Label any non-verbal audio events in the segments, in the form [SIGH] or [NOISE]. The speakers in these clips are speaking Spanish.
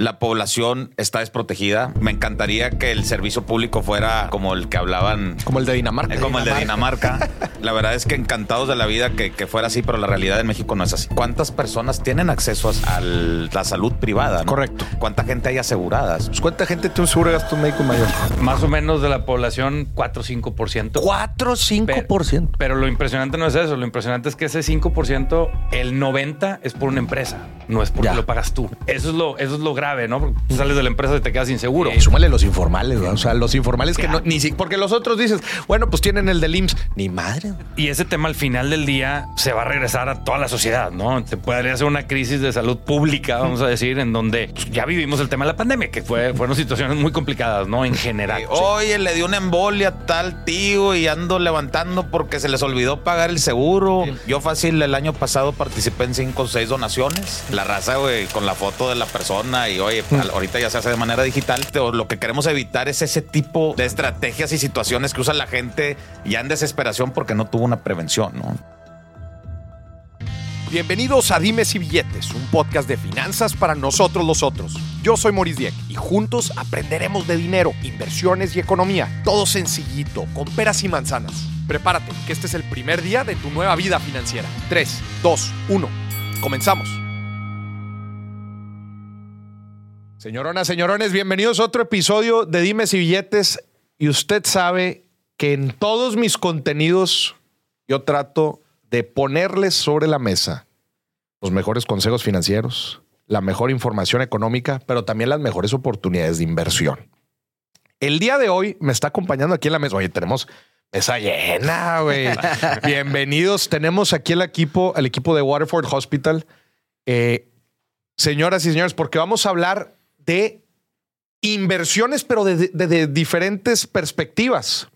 la población está desprotegida. Me encantaría que el servicio público fuera como el que hablaban. Como el de Dinamarca. como el de Dinamarca. [LAUGHS] la verdad es que encantados de la vida que, que, fuera así, pero la realidad en México no es así. ¿Cuántas personas tienen acceso a la salud privada? Correcto. ¿Cuánta gente hay aseguradas? Pues, ¿Cuánta gente tiene un seguro de gasto médico mayor? Más o menos de la población, 4 o 5%. 4 o 5%. Pero, pero lo impresionante no es eso. Lo impresionante es que ese 5%, el 90% es por una empresa, no es porque ya. lo pagas tú. Eso es lo, eso es lo grave ¿no? Porque sales de la empresa y te quedas inseguro. Eh, súmale los informales, O sea, los informales que no, ni si, porque los otros dices, bueno, pues tienen el del IMSS. Ni madre. Y ese tema al final del día se va a regresar a toda la sociedad, ¿no? Te podría hacer una crisis de salud pública, vamos a decir, en donde ya vivimos el tema de la pandemia, que fue, fueron situaciones muy complicadas, ¿no? En general. Oye, le dio una embolia tal tío y ando levantando porque se les olvidó pagar el seguro. Yo fácil el año pasado participé en cinco o seis donaciones. La raza, güey, con la foto de la persona y oye, mm. ahorita ya se hace de manera digital. Pero lo que queremos evitar es ese tipo de estrategias y situaciones que usa la gente ya en desesperación porque no tuvo una prevención. Bienvenidos a Dimes y Billetes, un podcast de finanzas para nosotros los otros. Yo soy Maurice Dieck y juntos aprenderemos de dinero, inversiones y economía. Todo sencillito, con peras y manzanas. Prepárate, que este es el primer día de tu nueva vida financiera. 3, 2, 1. Comenzamos. Señoronas, señorones, bienvenidos a otro episodio de Dimes y Billetes. Y usted sabe que en todos mis contenidos yo trato de ponerles sobre la mesa los mejores consejos financieros, la mejor información económica, pero también las mejores oportunidades de inversión. El día de hoy me está acompañando aquí en la mesa. Oye, tenemos mesa llena, güey. [LAUGHS] Bienvenidos. Tenemos aquí el equipo, el equipo de Waterford Hospital. Eh, señoras y señores, porque vamos a hablar de inversiones, pero de, diferentes perspectivas.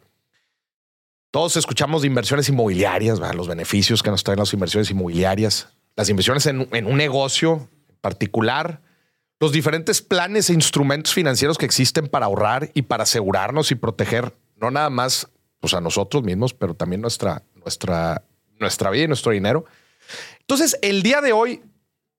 Todos escuchamos de inversiones inmobiliarias, los beneficios que nos traen las inversiones inmobiliarias, las inversiones en, un negocio particular, los diferentes planes e instrumentos financieros que existen para ahorrar y para asegurarnos y proteger no nada más pues, a nosotros mismos, pero también nuestra, nuestra, nuestra vida y nuestro dinero. Entonces, el día de hoy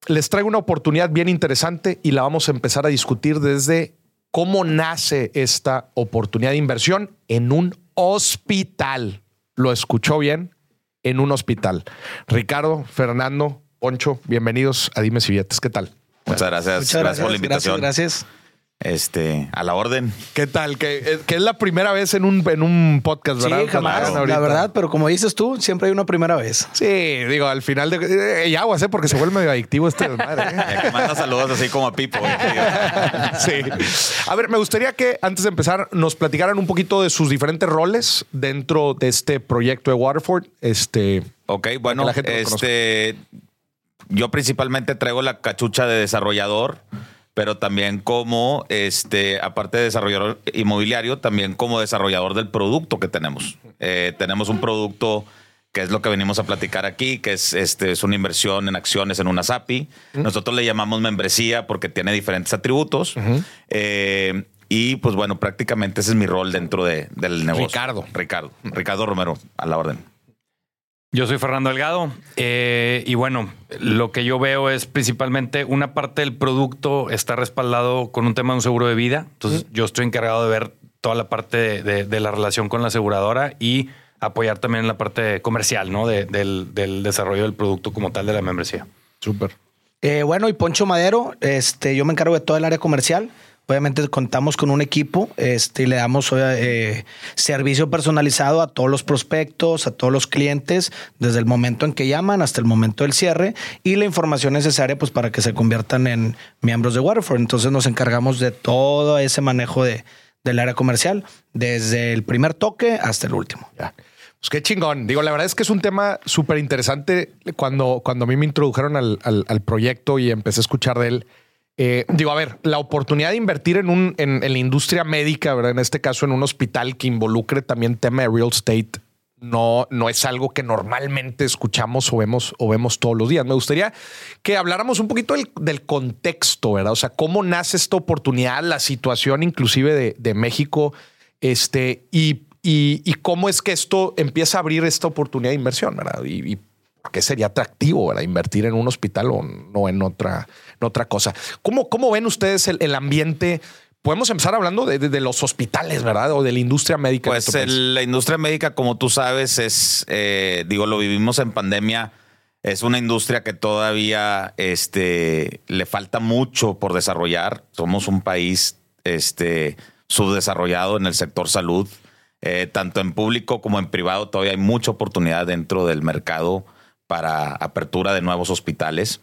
les traigo una oportunidad bien interesante y la vamos a empezar a discutir desde cómo nace esta oportunidad de inversión en un hospital. ¿Lo escuchó bien? En un hospital. Ricardo, Fernando, Poncho, bienvenidos a Dime si Billetes. ¿Qué tal? Muchas gracias. Muchas gracias, por la invitación. gracias. Este, a la orden. ¿Qué tal? Que, eh, es la primera vez en un, en un podcast, ¿verdad? Sí, jamás, la verdad, pero como dices tú, siempre hay una primera vez. Sí, digo, al final de eh, ya voy a hacer porque se vuelve medio adictivo este desmadre. ¿eh? [LAUGHS] que manda saludos así como a Pipo. [LAUGHS] sí. A ver, me gustaría que antes de empezar nos platicaran un poquito de sus diferentes roles dentro de este proyecto de Waterford. Este. Ok, bueno, este. Yo principalmente traigo la cachucha de desarrollador pero también como, este, aparte de desarrollador inmobiliario, también como desarrollador del producto que tenemos. Eh, tenemos un producto que es lo que venimos a platicar aquí, que es, este, es una inversión en acciones en una SAPI. Nosotros le llamamos membresía porque tiene diferentes atributos. Eh, y pues bueno, prácticamente ese es mi rol dentro de, del negocio. Ricardo. Ricardo. Ricardo Romero, a la orden. Yo soy Fernando Delgado eh, y bueno, lo que yo veo es principalmente una parte del producto está respaldado con un tema de un seguro de vida. Entonces yo estoy encargado de ver toda la parte de, la relación con la aseguradora y apoyar también en la parte comercial, ¿no? del, desarrollo del producto como tal de la membresía. Súper. Eh, bueno, y Poncho Madero, este, yo me encargo de todo el área comercial. Obviamente contamos con un equipo este, y le damos eh, servicio personalizado a todos los prospectos, a todos los clientes, desde el momento en que llaman hasta el momento del cierre y la información necesaria pues, para que se conviertan en miembros de Waterford. Entonces nos encargamos de todo ese manejo de, del área comercial, desde el primer toque hasta el último. Pues qué chingón. Digo, la verdad es que es un tema súper interesante. Cuando, cuando a mí me introdujeron al, al proyecto y empecé a escuchar de él, eh, digo, a ver, la oportunidad de invertir en, un, en, la industria médica, ¿verdad? en este caso en un hospital que involucre también tema de real estate, no, no es algo que normalmente escuchamos o vemos, o vemos todos los días. Me gustaría que habláramos un poquito del, contexto, ¿verdad? O sea, cómo nace esta oportunidad, la situación inclusive de, México, este, y, y, cómo es que esto empieza a abrir esta oportunidad de inversión, ¿verdad? Y, qué sería atractivo ¿verdad? invertir en un hospital o no en otra, en otra cosa. ¿Cómo, ¿Cómo ven ustedes el, el ambiente? Podemos empezar hablando de, de- de los hospitales, ¿verdad? O de la industria médica. Pues el- la industria médica, como tú sabes, es, eh, digo, lo vivimos en pandemia. Es una industria que todavía este, le falta mucho por desarrollar. Somos un país este, subdesarrollado en el sector salud. Eh, tanto en público como en privado todavía hay mucha oportunidad dentro del mercado para apertura de nuevos hospitales.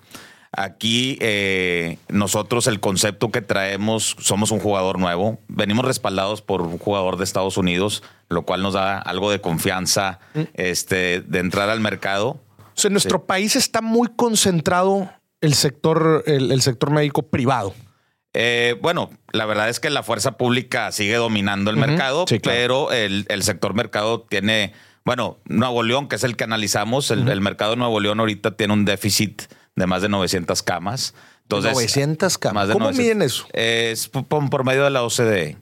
Aquí eh, nosotros el concepto que traemos, somos un jugador nuevo, venimos respaldados por un jugador de Estados Unidos, lo cual nos da algo de confianza este, de entrar al mercado. O sea, en nuestro país está muy concentrado el sector, el, el sector médico privado. Eh, bueno, la verdad es que la fuerza pública sigue dominando el mercado, Sí, claro. pero el, el sector mercado tiene, bueno, Nuevo León, que es el que analizamos, el, el mercado de Nuevo León ahorita tiene un déficit de más de 900 camas. Entonces, 900 camas. ¿Cómo 900. miden eso? Es por, por medio de la OCDE.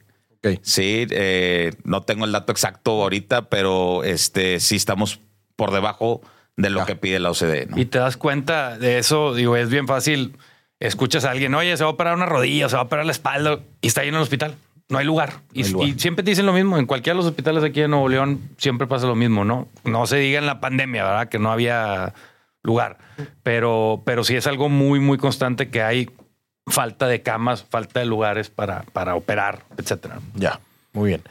Ok. Sí, eh, no tengo el dato exacto ahorita, pero este sí estamos por debajo de lo Ya. que pide la OCDE. ¿no? Y te das cuenta de eso, digo, es bien fácil. Escuchas a alguien, oye, se va a operar una rodilla, se va a operar la espalda y está lleno el hospital. No hay lugar. Y, No hay lugar. y siempre te dicen lo mismo. En cualquiera de los hospitales aquí en Nuevo León siempre pasa lo mismo, ¿no? No se diga en la pandemia, ¿verdad? Que no había lugar. Pero, pero sí es algo muy, muy constante que hay falta de camas, falta de lugares para, para operar, etcétera. Ya, muy bien.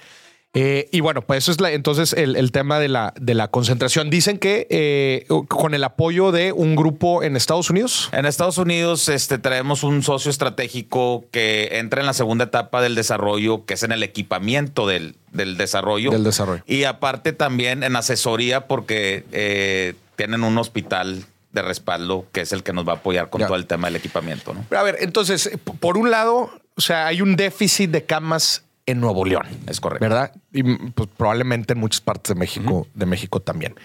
Eh, y bueno, pues eso es la, entonces el, el tema de la, de la concentración. Dicen que eh, con el apoyo de un grupo en Estados Unidos. En Estados Unidos este, traemos un socio estratégico que entra en la segunda etapa del desarrollo, que es en el equipamiento del, del desarrollo. Del desarrollo. Y aparte también en asesoría porque eh, tienen un hospital de respaldo que es el que nos va a apoyar con Ya. todo el tema del equipamiento. ¿no? A ver, entonces, por un lado, o sea, hay un déficit de camas en Nuevo León. Es correcto. ¿Verdad? Y pues, probablemente en muchas partes de México, de México también.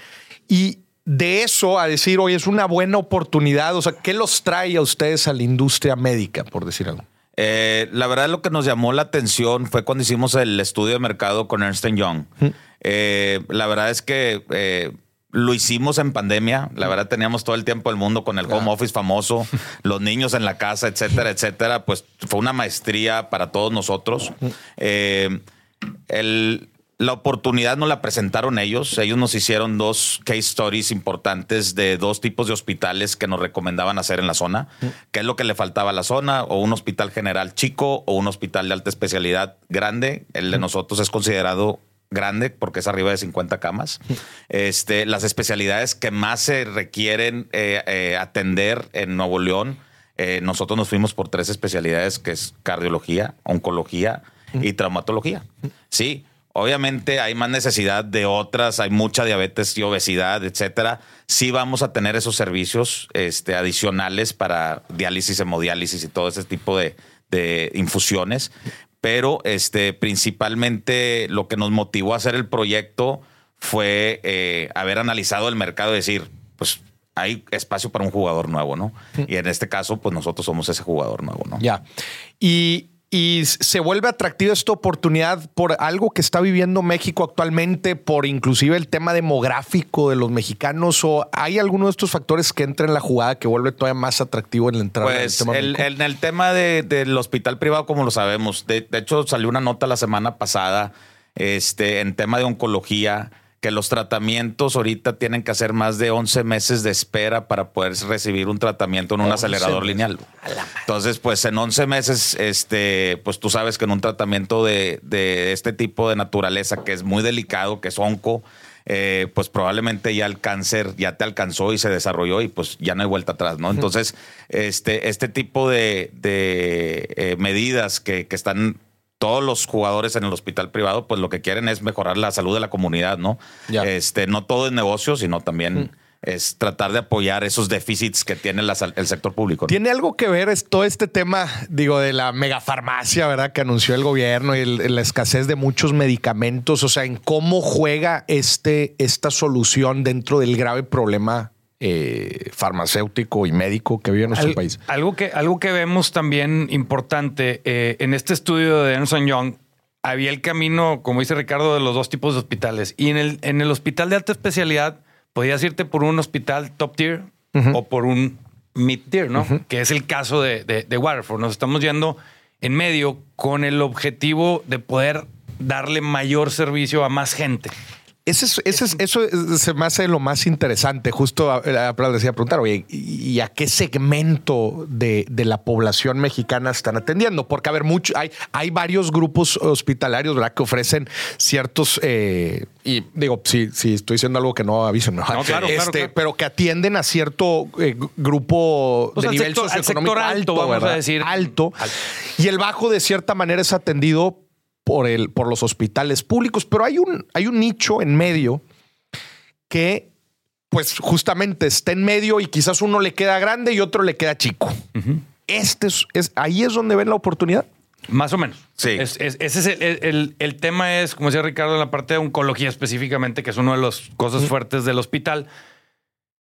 Y de eso a decir, hoy es una buena oportunidad. O sea, ¿qué los trae a ustedes a la industria médica, por decir algo? Eh, la verdad lo que nos llamó la atención fue cuando hicimos el estudio de mercado con Ernst Young. Eh, la verdad es que eh, lo hicimos en pandemia. La verdad teníamos todo el tiempo del mundo con el home office famoso, [LAUGHS] los niños en la casa, etcétera, etcétera. Pues fue una maestría para todos nosotros. Eh, el- la oportunidad nos la presentaron ellos. Ellos nos hicieron dos case stories importantes de dos tipos de hospitales que nos recomendaban hacer en la zona. ¿Qué es lo que le faltaba a la zona? O un hospital general chico o un hospital de alta especialidad grande. El de nosotros es considerado grande porque es arriba de 50 camas. Este, las especialidades que más se requieren eh, eh, atender en Nuevo León, eh, nosotros nos fuimos por tres especialidades que es cardiología, oncología y traumatología. Sí, obviamente hay más necesidad de otras, hay mucha diabetes y obesidad, etcétera. Sí vamos a tener esos servicios este, adicionales para diálisis, hemodiálisis y todo ese tipo de, de infusiones. Pero este, principalmente lo que nos motivó a hacer el proyecto fue eh, haber analizado el mercado y decir, pues hay espacio para un jugador nuevo, ¿no? Y en este caso, pues nosotros somos ese jugador nuevo, ¿no? Ya. Y, y se vuelve atractiva esta oportunidad por algo que está viviendo México actualmente, por inclusive el tema demográfico de los mexicanos, o hay alguno de estos factores que entra en la jugada que vuelve todavía más atractivo en la entrada Pues tema el- en el tema de- del hospital privado, como lo sabemos, de, de hecho salió una nota la semana pasada este, en tema de oncología, que los tratamientos ahorita tienen que hacer más de 11 meses de espera para poder recibir un tratamiento en un 11 acelerador meses. lineal. Entonces, pues en 11 meses, este, pues tú sabes que en un tratamiento de, de este tipo de naturaleza, que es muy delicado, que es onco, eh, pues probablemente ya el cáncer ya te alcanzó y se desarrolló y pues ya no hay vuelta atrás, ¿no? Entonces, este, este tipo de, de, eh, medidas que, que están todos los jugadores en el hospital privado, pues lo que quieren es mejorar la salud de la comunidad, ¿no? Este, no todo es negocio, sino también es tratar de apoyar esos déficits que tiene la el sector público. ¿no? ¿Tiene algo que ver es todo este tema, digo, de la megafarmacia, ¿verdad? Que anunció el gobierno y el- la escasez de muchos medicamentos, o sea, en cómo juega este, esta solución dentro del grave problema eh, farmacéutico y médico que vive nuestro Al- país. Algo que, algo que vemos también importante eh, en este estudio de Ernst Young, había el camino, como dice Ricardo, de los dos tipos de hospitales. Y en el, en el hospital de alta especialidad, podías irte por un hospital top tier o por un mid tier, ¿no? Que es el caso de, de, de Waterford. Nos estamos yendo en medio con el objetivo de poder darle mayor servicio a más gente. Ese es, ese es- eso es- se me hace lo más interesante. Justo a- a- decía preguntar, oye, ¿y a qué segmento de, de la población mexicana están atendiendo? Porque, a ver, mucho, hay, hay varios grupos hospitalarios ¿verdad? que ofrecen ciertos, eh, y digo, si, si estoy diciendo algo que no avisen, No, claro, claro, Este, claro. pero que atienden a cierto eh, grupo Pues de nivel sector- al socioeconómico sector alto, alto, vamos a decir. alto. Alto. Y el bajo, de cierta manera, es atendido por, el, por los hospitales públicos, pero hay un, hay un nicho en medio que, pues, justamente está en medio y quizás uno le queda grande y otro le queda chico. Este es, es- ahí es donde ven la oportunidad. Más o menos. Sí. Es- es- ese es el, el- el tema es, como decía Ricardo, en la parte de oncología específicamente, que es una de las cosas fuertes del hospital.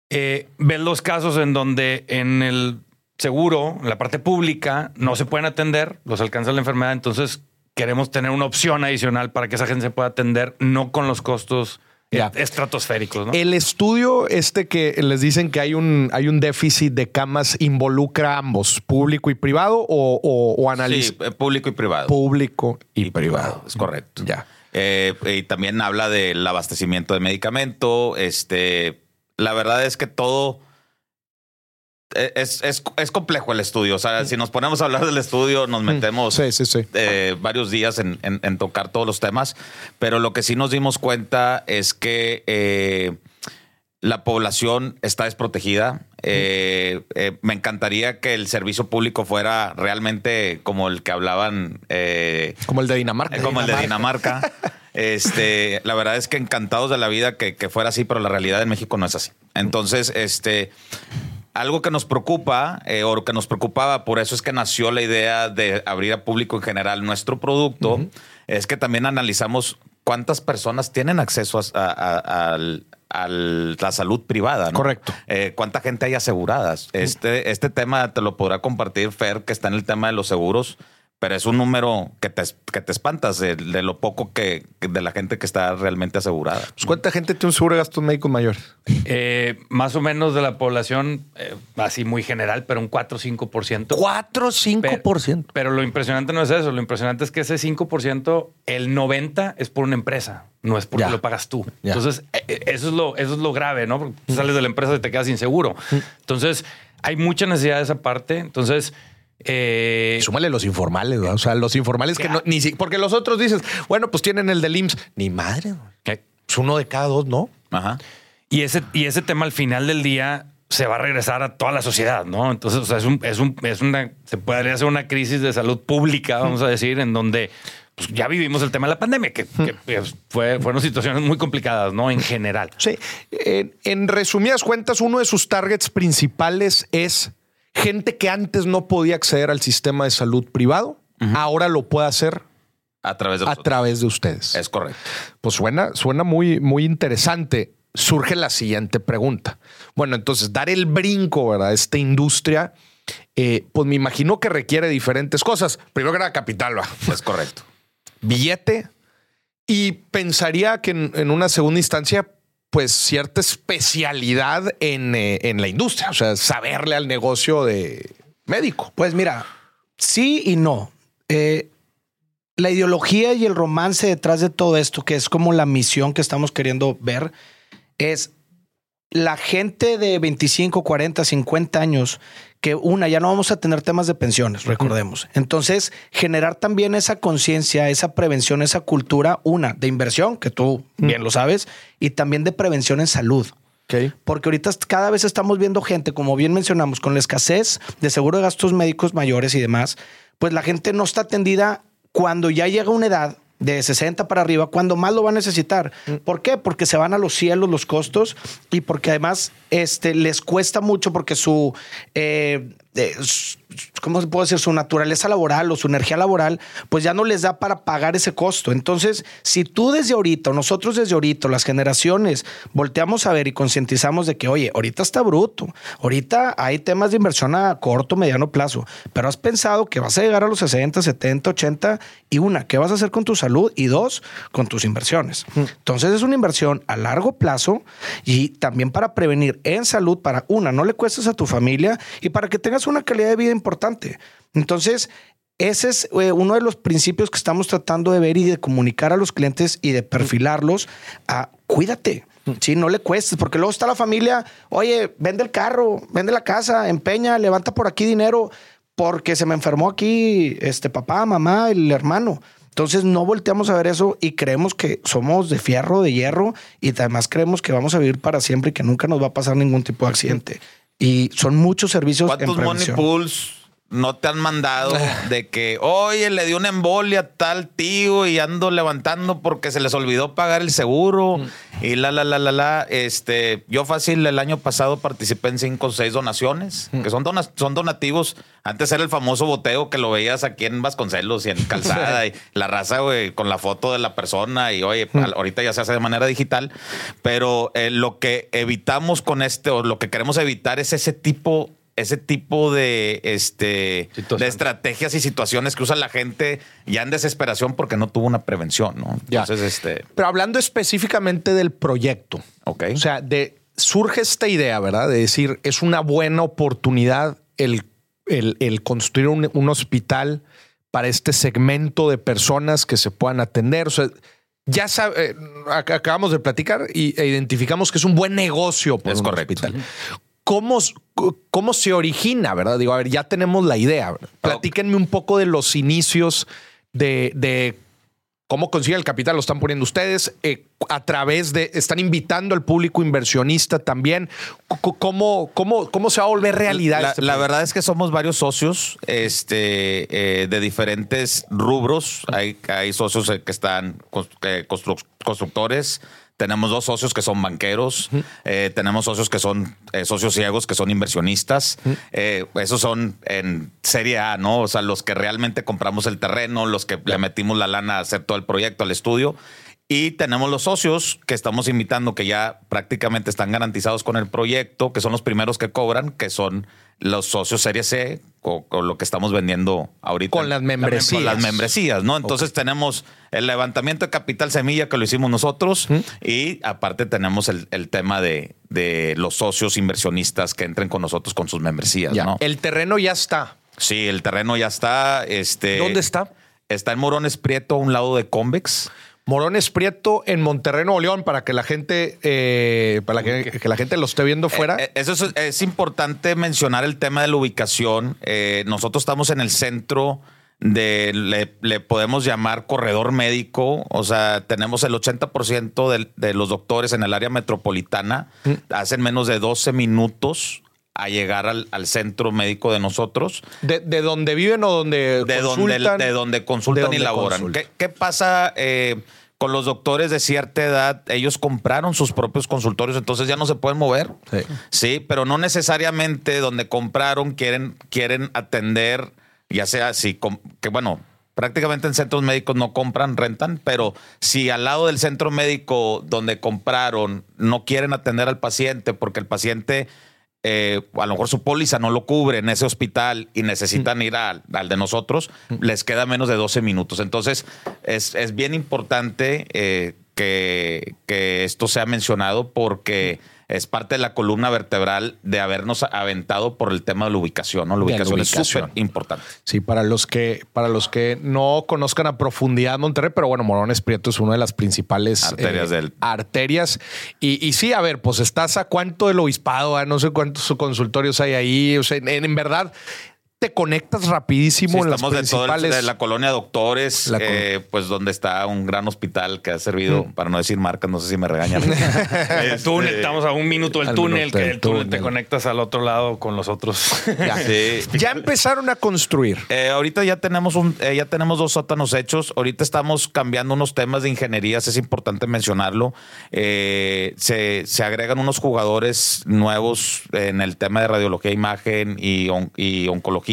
Eh, ves los casos en donde en el seguro, en la parte pública, no se pueden atender, los alcanza la enfermedad. Entonces queremos tener una opción adicional para que esa gente se pueda atender, no con los costos est- estratosféricos. ¿no? El estudio este que les dicen que hay un, hay un déficit de camas involucra a ambos, público y privado o, o, o analiza Sí, eh, público y privado. público y, privado. Es correcto. Ya. Eh, y también habla del abastecimiento de medicamento. Este, la verdad es que todo es, es, es complejo el estudio. O sea, si nos ponemos a hablar del estudio, nos metemos Sí, sí, sí. eh, varios días en, en- en tocar todos los temas. Pero lo que sí nos dimos cuenta es que eh, la población está desprotegida. Eh, eh, me encantaría que el servicio público fuera realmente como el que hablaban. eh, Como el de Dinamarca. como el de Dinamarca. [LAUGHS] Este, la verdad es que encantados de la vida que, que fuera así, pero la realidad en México no es así. Entonces, este, algo que nos preocupa, eh, o que nos preocupaba, por eso es que nació la idea de abrir a público en general nuestro producto, es que también analizamos cuántas personas tienen acceso a, a- a- al- a la salud privada. ¿no? Correcto. Eh, ¿Cuánta gente hay aseguradas? Este, este tema te lo podrá compartir Fer, que está en el tema de los seguros, pero es un número que te, que te espantas de, de lo poco que de la gente que está realmente asegurada. Pues, ¿Cuánta gente tiene un seguro de gastos médicos mayores? Eh, más o menos de la población, eh, así muy general, pero un 4 o 5%. 4 o 5%. Pero lo impresionante no es eso. Lo impresionante es que ese 5%, el 90% es por una empresa, no es porque Ya. lo pagas tú. Ya. Entonces, eh, eh, eso es, lo, eso es lo grave, ¿no? Porque tú sales de la empresa y te quedas inseguro. Entonces, hay mucha necesidad de esa parte. Entonces, eh, Y súmale los informales, o sea, los informales que no, ni si- porque los otros dices, bueno, pues tienen el del IMSS. Ni madre, güey. eh, es uno de cada dos, ¿no? Ajá. y, ese, y ese tema al final del día se va a regresar a toda la sociedad, ¿no? Entonces, o sea, es, un, es, un, es una, se podría hacer una crisis de salud pública, vamos a decir, en donde pues, ya vivimos el tema de la pandemia, que, que, pues, fue, fueron situaciones muy complicadas, ¿no? En general. Sí. En, en resumidas cuentas, uno de sus targets principales es gente que antes no podía acceder al sistema de salud privado, ahora lo puede hacer A través de a través de ustedes. Es correcto. Pues suena, suena muy, muy interesante. Surge la siguiente pregunta. Bueno, entonces, dar el brinco, ¿verdad? a Esta industria, eh, pues me imagino que requiere diferentes cosas. Primero que nada, capital, ¿va? [LAUGHS] Es correcto. billete y pensaría que en, en una segunda instancia, pues cierta especialidad en, eh, en la industria, o sea, saberle al negocio de médico. Pues mira, sí y no. Eh, la ideología y el romance detrás de todo esto, que es como la misión que estamos queriendo ver, es la gente de 25, 40, 50 años, que una, ya no vamos a tener temas de pensiones, recordemos. Entonces, generar también esa conciencia, esa prevención, esa cultura, una, de inversión, que tú bien lo sabes, y también de prevención en salud. Porque ahorita cada vez estamos viendo gente, como bien mencionamos, con la escasez de seguro de gastos médicos mayores y demás, pues la gente no está atendida cuando ya llega una edad de 60 para arriba, cuando más lo va a necesitar. ¿Por qué? Porque se van a los cielos los costos y porque además este, les cuesta mucho porque su, eh, eh, ¿cómo se puede decir? Su naturaleza laboral o su energía laboral, pues ya no les da para pagar ese costo. Entonces, si tú desde ahorita, o nosotros desde ahorita, las generaciones, volteamos a ver y concientizamos de que, oye, ahorita está bruto, ahorita hay temas de inversión a corto, mediano plazo, pero has pensado que vas a llegar a los 60, 70, 80 y una, ¿qué vas a hacer con tu salud? Y dos, con tus inversiones. Entonces, es una inversión a largo plazo y también para prevenir en salud, para una, no le cuestes a tu familia y para que tengas una calidad de vida importante. Entonces, ese es eh, uno de los principios que estamos tratando de ver y de comunicar a los clientes y de perfilarlos a cuídate. Sí, no le cuestes, porque luego está la familia, oye, vende el carro, vende la casa, empeña, levanta por aquí dinero, porque se me enfermó aquí este papá, mamá, el hermano. Entonces no volteamos a ver eso y creemos que somos de fierro, de hierro y además creemos que vamos a vivir para siempre y que nunca nos va a pasar ningún tipo de accidente. Y son muchos servicios en prevención. Money pools no te han mandado de que, oye, le dio una embolia a tal tío y ando levantando porque se les olvidó pagar el seguro mm. y la, la, la, la, la. Este, yo fácil el año pasado participé en cinco o seis donaciones, mm. que son, son donativos. Antes era el famoso boteo que lo veías aquí en Vasconcelos y en Calzada [LAUGHS] y la raza, güey, con la foto de la persona y, oye, mm. ahorita ya se hace de manera digital. Pero eh, lo que evitamos con este, o lo que queremos evitar es ese tipo ese tipo de, este, de estrategias y situaciones que usa la gente ya en desesperación porque no tuvo una prevención, ¿no? Entonces, este. Pero hablando específicamente del proyecto. Ok. O sea, de, surge esta idea, ¿verdad? De decir, es una buena oportunidad el, el, construir un, hospital para este segmento de personas que se puedan atender. O sea, ya sabe, eh, acabamos de platicar y, e identificamos que es un buen negocio por un hospital. ¿Cómo, cómo se origina, ¿verdad? Digo, a ver, ya tenemos la idea. Platíquenme un poco de los inicios de, cómo consigue el capital, lo están poniendo ustedes, eh, a través de, están invitando al público inversionista también. ¿Cómo, cómo, cómo se va a volver realidad? La, este verdad es que somos varios socios este, eh, de diferentes rubros. Hay, hay socios eh, que están constructores, tenemos dos socios que son banqueros, eh, tenemos socios que son eh, socios ciegos, que son inversionistas. Eh, esos son en serie A, ¿no? O sea, los que realmente compramos el terreno, los que le metimos la lana a hacer todo el proyecto, al estudio. Y tenemos los socios que estamos invitando, que ya prácticamente están garantizados con el proyecto, que son los primeros que cobran, que son los socios Serie C, con, lo que estamos vendiendo ahorita. Con las membresías. Con las membresías, ¿no? Entonces tenemos el levantamiento de capital semilla que lo hicimos nosotros y aparte tenemos el, tema de, de, los socios inversionistas que entren con nosotros con sus membresías, ¿no? El terreno ya está. Sí, el terreno ya está. Este, ¿Dónde está? Está en Morones Prieto, a un lado de Convex. Morones Prieto en Monterrey, Nuevo León, para que la gente, eh, para que, la gente lo esté viendo eh, fuera. Eh, eso es, importante mencionar el tema de la ubicación. nosotros estamos en el centro de, le, podemos llamar corredor médico, o sea, tenemos el 80% de, de los doctores en el área metropolitana, mm. hacen menos de 12 minutos a llegar al, centro médico de nosotros. ¿De, de donde viven o donde de consultan? Donde, de donde consultan y laboran. ¿Qué, pasa? Con los doctores de cierta edad, ellos compraron sus propios consultorios, entonces ya no se pueden mover. Sí, pero no necesariamente donde compraron quieren, quieren atender, ya sea si, que bueno, prácticamente en centros médicos no compran, rentan, pero si al lado del centro médico donde compraron no quieren atender al paciente porque el paciente eh, a lo mejor su póliza no lo cubre en ese hospital y necesitan mm. ir al, de nosotros, mm. les queda menos de 12 minutos. Entonces, es, bien importante eh, que, que, esto sea mencionado porque es parte de la columna vertebral de habernos aventado por el tema de la ubicación. ¿no? La ubicación, es súper importante. Sí, para los que para los que no conozcan a profundidad Monterrey, pero bueno, Morones Prieto es una de las principales arterias. Eh, del... arterias. Y, sí, a ver, pues estás a cuánto del obispado, no sé cuántos consultorios hay ahí. O sea, en, verdad, te conectas rapidísimo Sí, en las de, todo el- de la colonia Doctores, La col- eh, pues donde está un gran hospital que ha servido, Mm. para no decir marcas, no sé si me regañan. [LAUGHS] El túnel, estamos a un minuto del túnel, minuto que del el túnel, te conectas al otro lado con los otros. [LAUGHS] Ya. Sí. Ya empezaron a construir. Eh, ahorita ya tenemos un, eh, ya tenemos dos sótanos hechos. Ahorita estamos cambiando unos temas de ingenierías, es importante mencionarlo. Eh, se, se agregan unos jugadores nuevos en el tema de radiología, imagen y, on- y oncología,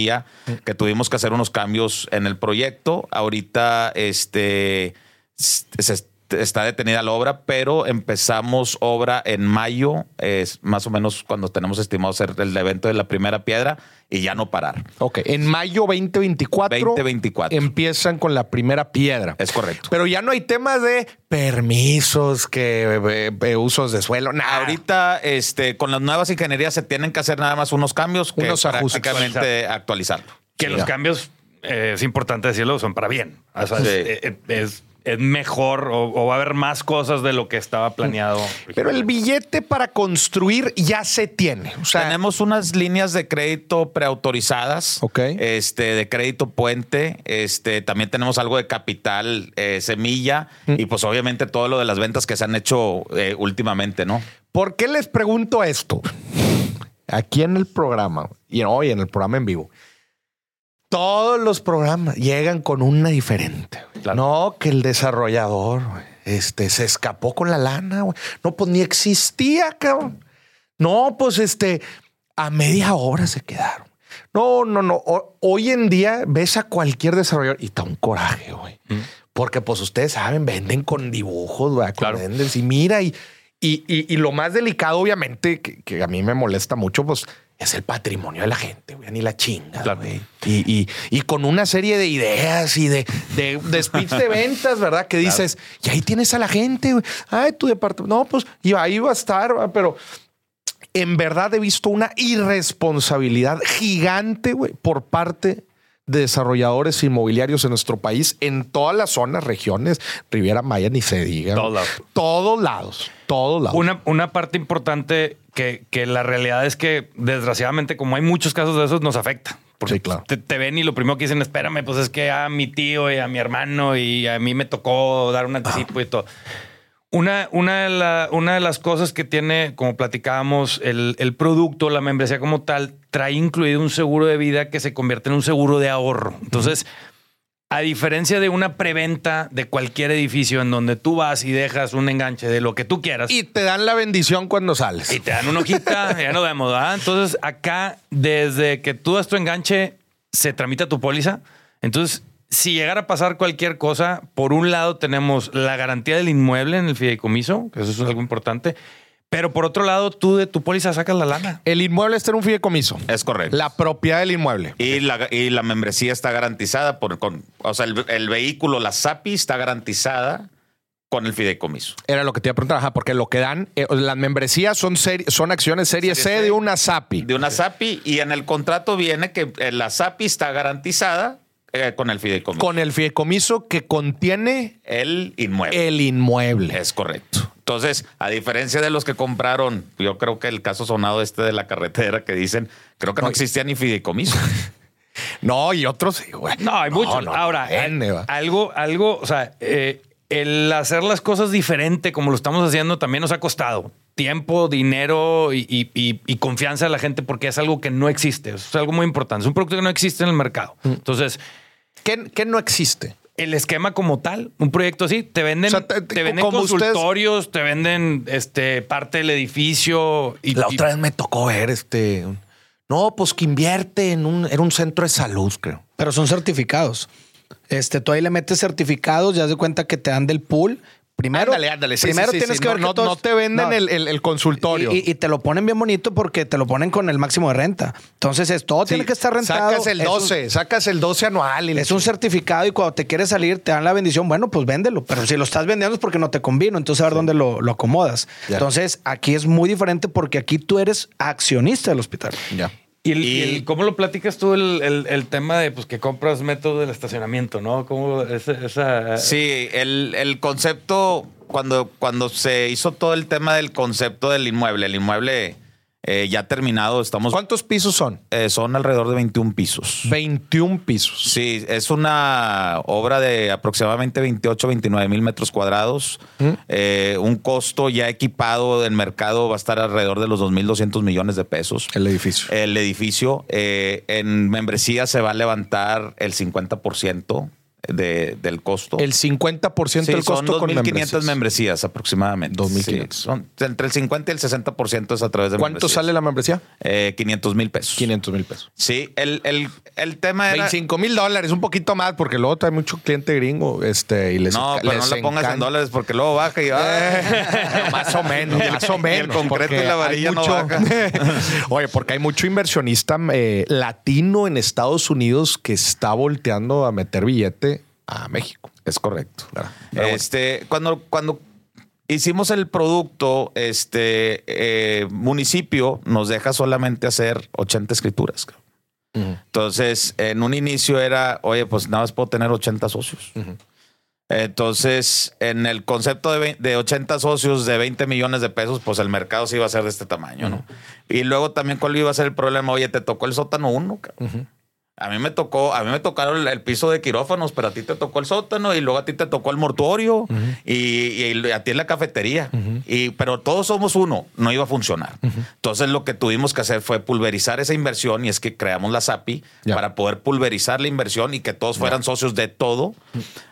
que tuvimos que hacer unos cambios en el proyecto. Ahorita este se está detenida la obra, pero empezamos obra en mayo, es más o menos cuando tenemos estimado hacer el evento de la primera piedra y ya no parar. Ok, en mayo 2024, 2024. empiezan con la primera piedra. Es correcto. Pero ya no hay temas de permisos, que eh, eh, usos de suelo, nada. Ahorita, este, con las nuevas ingenierías se tienen que hacer nada más unos cambios, que Unos ajustes. prácticamente actualizarlo. que Sí, los ya. cambios, eh, es importante decirlo, son para bien. O sea, Sí. es, es- es- es mejor o, o va a haber más cosas de lo que estaba planeado. Pero el billete para construir ya se tiene. O sea, Tenemos unas líneas de crédito preautorizadas, Ok. este, de crédito puente, este, también tenemos algo de capital eh, semilla Mm. y pues obviamente todo lo de las ventas que se han hecho eh, últimamente, ¿no? ¿por qué les pregunto esto? Aquí en el programa y hoy en el programa en vivo. Todos los programas llegan con una diferente. Claro. No, que el desarrollador este, se escapó con la lana. güey. No, pues ni existía, cabrón. No, pues este, a media hora se quedaron. No, no, no. Hoy en día ves a cualquier desarrollador y está un coraje, güey. Porque pues ustedes saben, venden con dibujos, güey, Claro. venden. Y mira, y, y, y- y lo más delicado, obviamente, que, que a mí me molesta mucho, pues es el patrimonio de la gente, güey, ni la chinga, Claro. güey. Y, y- y con una serie de ideas y de, de, de speech de ventas, ¿verdad? Que [LAUGHS] dices, y ahí tienes a la gente, güey. Ay, tu departamento. No, pues y ahí va a estar, pero en verdad he visto una irresponsabilidad gigante, güey, por parte de desarrolladores inmobiliarios en nuestro país, en todas las zonas, regiones, Riviera Maya, ni se diga. Todos lados. Todos lados. Todos lados. Una, una parte importante que, que la realidad es que, desgraciadamente, como hay muchos casos de esos, nos afecta. Porque Sí, claro. te, te ven y lo primero que dicen, espérame, pues es que a mi tío y a mi hermano y a mí me tocó dar un anticipo y todo. Una, una, de la- una de las cosas que tiene, como platicábamos, el, el producto, la membresía como tal, trae incluido un seguro de vida que se convierte en un seguro de ahorro. Entonces, a diferencia de una preventa de cualquier edificio en donde tú vas y dejas un enganche de lo que tú quieras y te dan la bendición cuando sales. y te dan una hojita, [LAUGHS] ya nos vemos, ¿verdad? Entonces, acá, desde que tú das tu enganche, se tramita tu póliza. Entonces, si llegara a pasar cualquier cosa, por un lado tenemos la garantía del inmueble en el fideicomiso, que eso es algo importante. Pero por otro lado, tú de tu póliza sacas la lana. El inmueble está en un fideicomiso. Es correcto. La propiedad del inmueble. Y la, y la membresía está garantizada por, con, o sea, el, el vehículo, la SAPI, está garantizada con el fideicomiso. Era lo que te iba a preguntar, ajá, porque lo que dan, eh, las membresías son, seri- son acciones serie, Serie C, C. de una SAPI. De una SAPI y en el contrato viene que eh, la SAPI está garantizada eh, con el fideicomiso. Con el fideicomiso que contiene el inmueble. el inmueble. Es correcto. Entonces, a diferencia de los que compraron, yo creo que el caso sonado este de la carretera que dicen, creo que no, No, existía ni fideicomiso. [LAUGHS] No, y otros sí, güey. No, hay muchos. no, Ahora, depende, va. algo, algo, o sea, eh, el hacer las cosas diferente como lo estamos haciendo también nos ha costado tiempo, dinero y, y- y- y confianza de la gente porque es algo que no existe. Es algo muy importante. Es un producto que no existe en el mercado. Mm. Entonces, ¿Qué, qué no existe? el esquema como tal, un proyecto así, te venden, O sea, te- venden ustedes- consultorios, te venden este parte del edificio. Y, La y- otra vez me tocó ver este. No, pues que invierte en un, era un centro de salud, creo. Pero son certificados. Este, tú ahí le metes certificados, ya de cuenta que te dan del pool. Primero, Ándale, ándale. Sí, primero sí, sí, tienes que No, ver no, que todos- no te venden No. el, el- el consultorio. Y, y- y te lo ponen bien bonito porque te lo ponen con el máximo de renta. Entonces, es, todo tiene que estar rentado. Sacas el Es un- 12, sacas el 12 anual. Y Es un certificado y cuando te quieres salir te dan la bendición, bueno, pues véndelo. Pero si lo estás vendiendo es porque no te convino, entonces a ver dónde lo, lo acomodas. Ya. Entonces aquí es muy diferente porque aquí tú eres accionista del hospital. Ya. Y, el- Y- el- ¿cómo lo platicas tú el, el- el tema de pues, que compras método del estacionamiento, no? ¿Cómo esa, esa- Sí, el, el concepto, cuando, cuando se hizo todo el tema del concepto del inmueble, el inmueble eh, ya terminado. Estamos. ¿Cuántos pisos son? Eh, son alrededor de 21 pisos. 21 pisos. Sí, es una obra de aproximadamente 28, 29 mil metros cuadrados. Eh, un costo ya equipado del mercado va a estar alrededor de los 2.200 millones de pesos. El edificio. El edificio eh, en membresía se va a levantar el 50% de, del costo. El 50% Sí, del son costo con 2.500 membresías. membresías aproximadamente. 2.500. Sí, son entre el 50 y el 60% es a través de ¿Cuánto membresías. sale la membresía? Eh, 500 mil pesos. 500 mil pesos. Sí, el, el, el tema era... 25 mil dólares, un poquito más, porque luego hay mucho cliente gringo este, y les No, pero les no la pongas en dólares porque luego baja y... ¡ay! más o menos, [LAUGHS] más o Y el menos. concreto y la varilla no mucho- baja. [LAUGHS] Oye, porque hay mucho inversionista eh, latino en Estados Unidos que está volteando a meter billete a México. Es correcto. Este, cuando, cuando hicimos el producto, este eh, municipio nos deja solamente hacer 80 escrituras. Entonces, en un inicio era, oye, pues nada más puedo tener 80 socios. Entonces, en el concepto de, vein- de 80 socios de 20 millones de pesos, pues el mercado sí iba a ser de este tamaño, ¿no? Y luego también, ¿cuál iba a ser el problema? Oye, te tocó el sótano uno, cabrón. A mí me tocó, a mí me tocaron el, el piso de quirófanos, pero a ti te tocó el sótano y luego a ti te tocó el mortuorio y, y a ti la cafetería. y, pero todos somos uno, no iba a funcionar. Entonces lo que tuvimos que hacer fue pulverizar esa inversión y es que creamos la SAPI para poder pulverizar la inversión y que todos fueran socios de todo.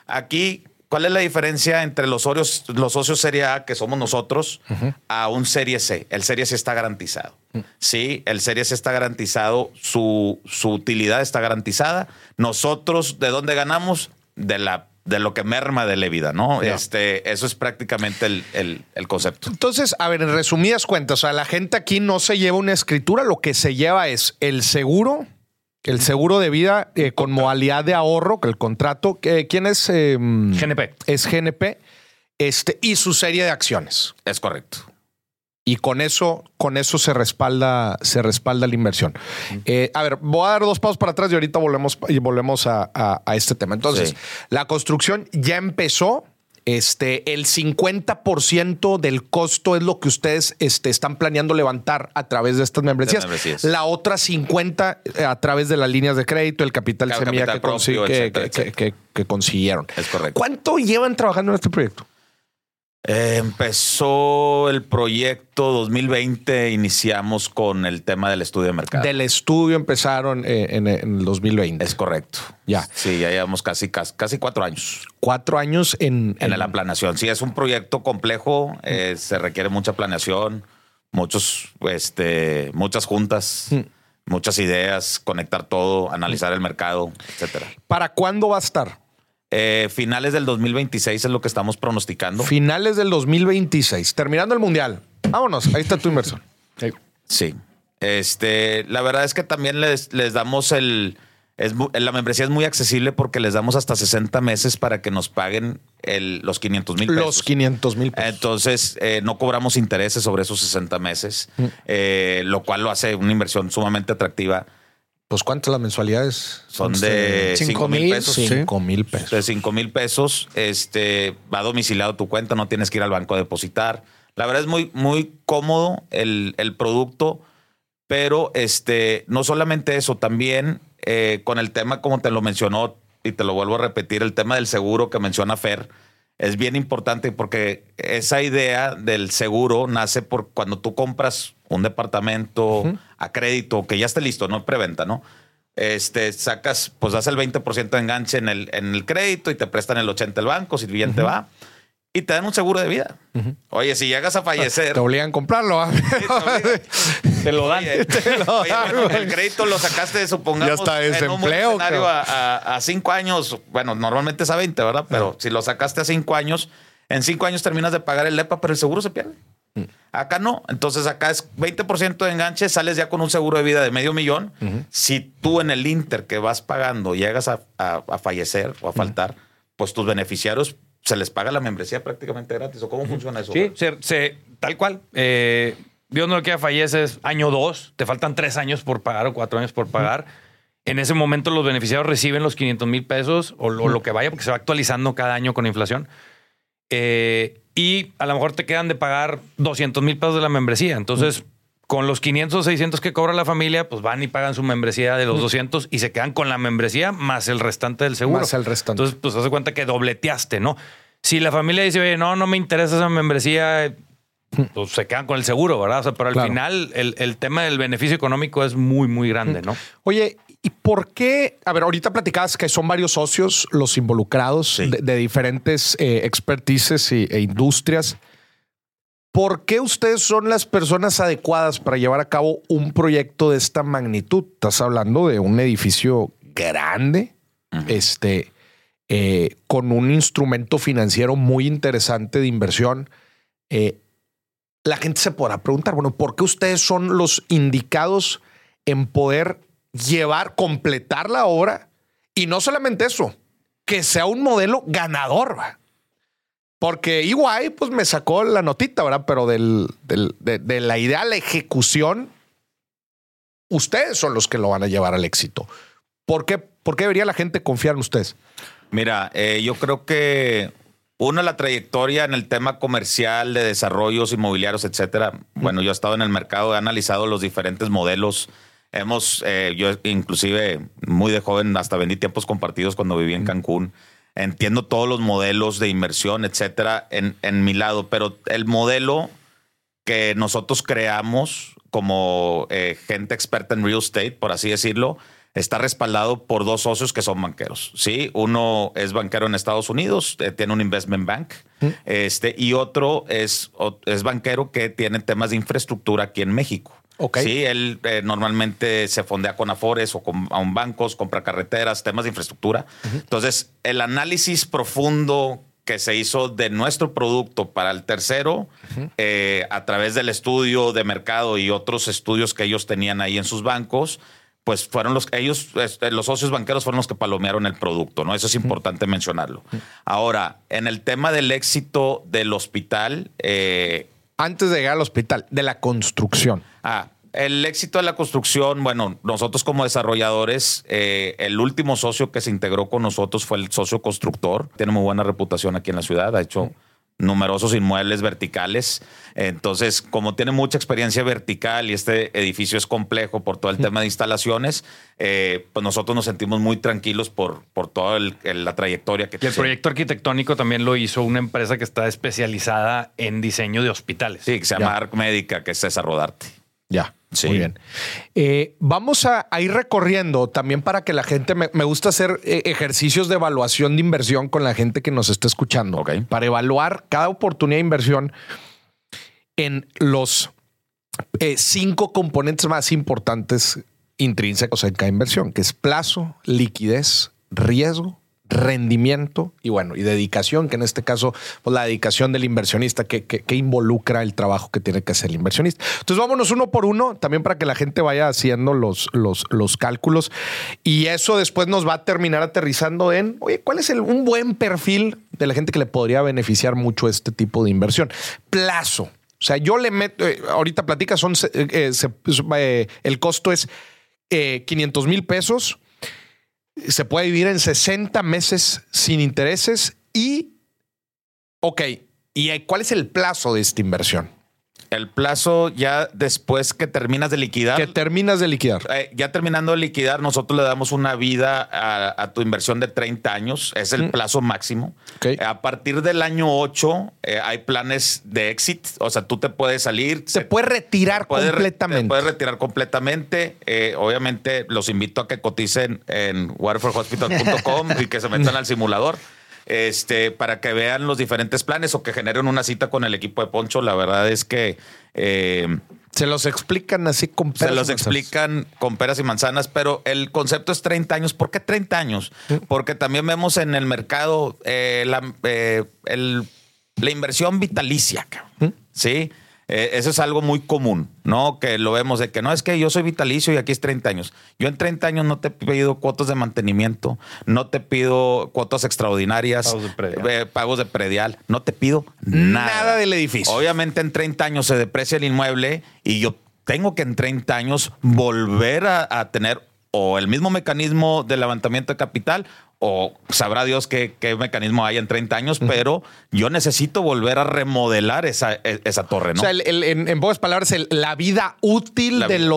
Aquí, ¿cuál es la diferencia entre los socios, los socios Serie A, que somos nosotros, a un Serie C? El Serie C está garantizado. Sí, el Serie C está garantizado, su, su utilidad está garantizada. Nosotros, ¿de dónde ganamos? De la de lo que merma de la vida, ¿no? Este, eso es prácticamente el, el- el concepto. Entonces, a ver, en resumidas cuentas, o sea, la gente aquí no se lleva una escritura, lo que se lleva es el seguro, el seguro de vida eh, con modalidad de ahorro, que el contrato, que- ¿quién es? Eh, GNP. Es GNP, este, y su serie de acciones. Es correcto. Y con eso, con eso se respalda, se respalda la inversión. Eh, a ver, voy a dar dos pasos para atrás y ahorita volvemos, y volvemos a, a- a este tema. Entonces, Sí. la construcción ya empezó. Este, el 50% del costo es lo que ustedes este, están planeando levantar a través de estas membresías. membresías. La otra 50 eh, a través de las líneas de crédito, el capital semilla capital que, consi- propio, que- etcétera, que- que- etcétera. que- que consiguieron. Es correcto. ¿Cuánto llevan trabajando en este proyecto? Eh, empezó el proyecto 2020, iniciamos con el tema del estudio de mercado. Del estudio empezaron eh, en, en el 2020. Es correcto. Ya. Sí, ya llevamos casi, casi, casi cuatro años cuatro años en, en la planeación. Sí, es un proyecto complejo, eh, se requiere mucha planeación, muchos, este, muchas juntas, muchas ideas, conectar todo, analizar el mercado, etcétera. ¿Para cuándo va a estar? Eh, finales del 2026 es lo que estamos pronosticando. Finales del 2026, terminando el mundial. Vámonos, ahí está tu inversión. Sí. Este, la verdad es que también les, les damos el. Es, la membresía es muy accesible porque les damos hasta 60 meses para que nos paguen el- los 500 mil pesos. Los 500 mil pesos. Entonces, eh, no cobramos intereses sobre esos 60 meses, Mm. eh, lo cual lo hace una inversión sumamente atractiva. Pues, ¿cuántas las mensualidades? Son de Cinco 5 mil pesos. sí. 5 mil pesos. De 5 mil pesos, este, va domiciliado tu cuenta, no tienes que ir al banco a depositar. La verdad es muy, muy cómodo el, el producto, pero este, no solamente eso, también eh, con el tema, como te lo mencionó, y te lo vuelvo a repetir, el tema del seguro que menciona Fer, es bien importante porque esa idea del seguro nace por cuando tú compras un departamento a crédito que ya esté listo, no preventa, ¿no? Este, sacas, pues das el 20% de enganche en el, en el crédito y te prestan el 80% el banco, si bien te va, y te dan un seguro de vida. Oye, si llegas a fallecer, Te obligan a comprarlo. ¿ah? [LAUGHS] Te lo dan. Oye, [LAUGHS] oye, bueno, el crédito lo sacaste, supongamos, Ya está en un escenario a, a- a cinco años. Bueno, normalmente es a 20, ¿verdad? Pero si lo sacaste a cinco años, en cinco años terminas de pagar el EPA, pero el seguro se pierde. Mm. Acá no. Entonces acá es 20% de enganche, sales ya con un seguro de vida de medio millón. Si tú en el Inter que vas pagando llegas a- a fallecer o a faltar, pues tus beneficiarios se les paga la membresía prácticamente gratis. ¿O cómo funciona eso? Sí, se, se- tal cual. Eh, Dios no lo quiera, falleces año dos, te faltan tres años por pagar o cuatro años por pagar. En ese momento los beneficiarios reciben los 500 mil pesos o lo, lo que vaya, porque se va actualizando cada año con inflación. Eh, y a lo mejor te quedan de pagar 200 mil pesos de la membresía. Entonces, con los 500 o 600 que cobra la familia, pues van y pagan su membresía de los 200 y se quedan con la membresía más el restante del seguro. Más el restante. Entonces, pues hace cuenta que dobleteaste, ¿no? Si la familia dice, oye, no, no me interesa esa membresía, pues se quedan con el seguro, ¿verdad? O sea, pero al Claro. final el, el tema del beneficio económico es muy, muy grande, ¿no? Oye, ¿y por qué? A ver, ahorita platicabas que son varios socios los involucrados Sí. de, de diferentes eh, expertices y- e industrias. ¿Por qué ustedes son las personas adecuadas para llevar a cabo un proyecto de esta magnitud? Estás hablando de un edificio grande, este, eh, con un instrumento financiero muy interesante de inversión. Eh, la gente se podrá preguntar, bueno, ¿por qué ustedes son los indicados en poder llevar, completar la obra? Y no solamente eso, que sea un modelo ganador. ¿va? Porque EY pues me sacó la notita, ¿verdad? Pero del, del- de, de la idea a la ejecución, ustedes son los que lo van a llevar al éxito. ¿Por qué, por qué debería la gente confiar en ustedes? Mira, eh, yo creo que uno, la trayectoria en el tema comercial de desarrollos inmobiliarios, etcétera. Bueno, yo he estado en el mercado, he analizado los diferentes modelos. Hemos, eh, yo inclusive muy de joven, hasta vendí tiempos compartidos cuando viví en Cancún. Entiendo todos los modelos de inversión, etcétera, en, en mi lado, pero el modelo que nosotros creamos como eh, gente experta en real estate, por así decirlo, está respaldado por dos socios que son banqueros. Sí, uno es banquero en Estados Unidos, eh, tiene un investment bank, este, y otro es, es banquero que tiene temas de infraestructura aquí en México. Sí, él eh, normalmente se fondea con Afores o con a un bancos, compra carreteras, temas de infraestructura. Entonces, el análisis profundo que se hizo de nuestro producto para el tercero, eh, a través del estudio de mercado y otros estudios que ellos tenían ahí en sus bancos, pues fueron los ellos, este, los socios banqueros fueron los que palomearon el producto, ¿no? Eso es importante mencionarlo. Ahora, en el tema del éxito del hospital, eh, Antes de llegar al hospital, de la construcción. Ah, el éxito de la construcción, bueno, nosotros como desarrolladores, eh, el último socio que se integró con nosotros fue el socio constructor. Tiene muy buena reputación aquí en la ciudad, ha hecho numerosos inmuebles verticales. Entonces, como tiene mucha experiencia vertical y este edificio es complejo por todo el tema de instalaciones, eh, pues nosotros nos sentimos muy tranquilos por, por toda el- el- la trayectoria que Y el proyecto arquitectónico también lo hizo una empresa que está especializada en diseño de hospitales. Sí, que se llama Ya. Arc Médica, que es César Rodarte. Ya. Sí. Muy bien. Eh, vamos a, a ir recorriendo también para que la gente, me, me gusta hacer eh, ejercicios de evaluación de inversión con la gente que nos está escuchando. Ok. Para evaluar cada oportunidad de inversión en los eh, cinco componentes más importantes intrínsecos en cada inversión, que es plazo, liquidez, riesgo, rendimiento y bueno, y dedicación, que en este caso, pues la dedicación del inversionista que, que- involucra el trabajo que tiene que hacer el inversionista. Entonces vámonos uno por uno, también para que la gente vaya haciendo los, los, los cálculos y eso después nos va a terminar aterrizando en, oye, ¿cuál es el, un buen perfil de la gente que le podría beneficiar mucho este tipo de inversión? Plazo. O sea, yo le meto, eh, ahorita platica, son, eh, eh, el costo es eh, 500 mil pesos se puede vivir en 60 meses sin intereses y, ok, ¿y cuál es el plazo de esta inversión? El plazo ya después que terminas de liquidar. Que terminas de liquidar. Eh, ya terminando de liquidar, nosotros le damos una vida a, a tu inversión de 30 años. Es el plazo máximo. Eh, A partir del año 8 eh, hay planes de exit. O sea, tú te puedes salir. Se puede retirar completamente. te puedes retirar completamente. Eh, obviamente, los invito a que coticen en waterfordhospital.com y que se metan al simulador. Este, para que vean los diferentes planes o que generen una cita con el equipo de Poncho. La verdad es que eh, Se los explican así con se peras los y manzanas. explican con peras y manzanas, pero el concepto es 30 años. ¿Por qué 30 años? Porque también vemos en el mercado eh, la, eh, el- la inversión vitalicia. Sí. Eh, eso es algo muy común, ¿no? Que lo vemos de que no es que yo soy vitalicio y aquí es 30 años. Yo en 30 años no te he pedido cuotas de mantenimiento, no te pido cuotas extraordinarias, Pagos de predial. eh, pagos de predial, no te pido nada. Nada del edificio. Obviamente en 30 años se deprecia el inmueble y yo tengo que en 30 años volver a, a tener o el mismo mecanismo de levantamiento de capital o sabrá Dios qué, qué mecanismo hay en 30 años, pero yo necesito volver a remodelar esa, e, esa torre, ¿no? O sea, el- el- en, en pocas palabras, el- la vida útil La del,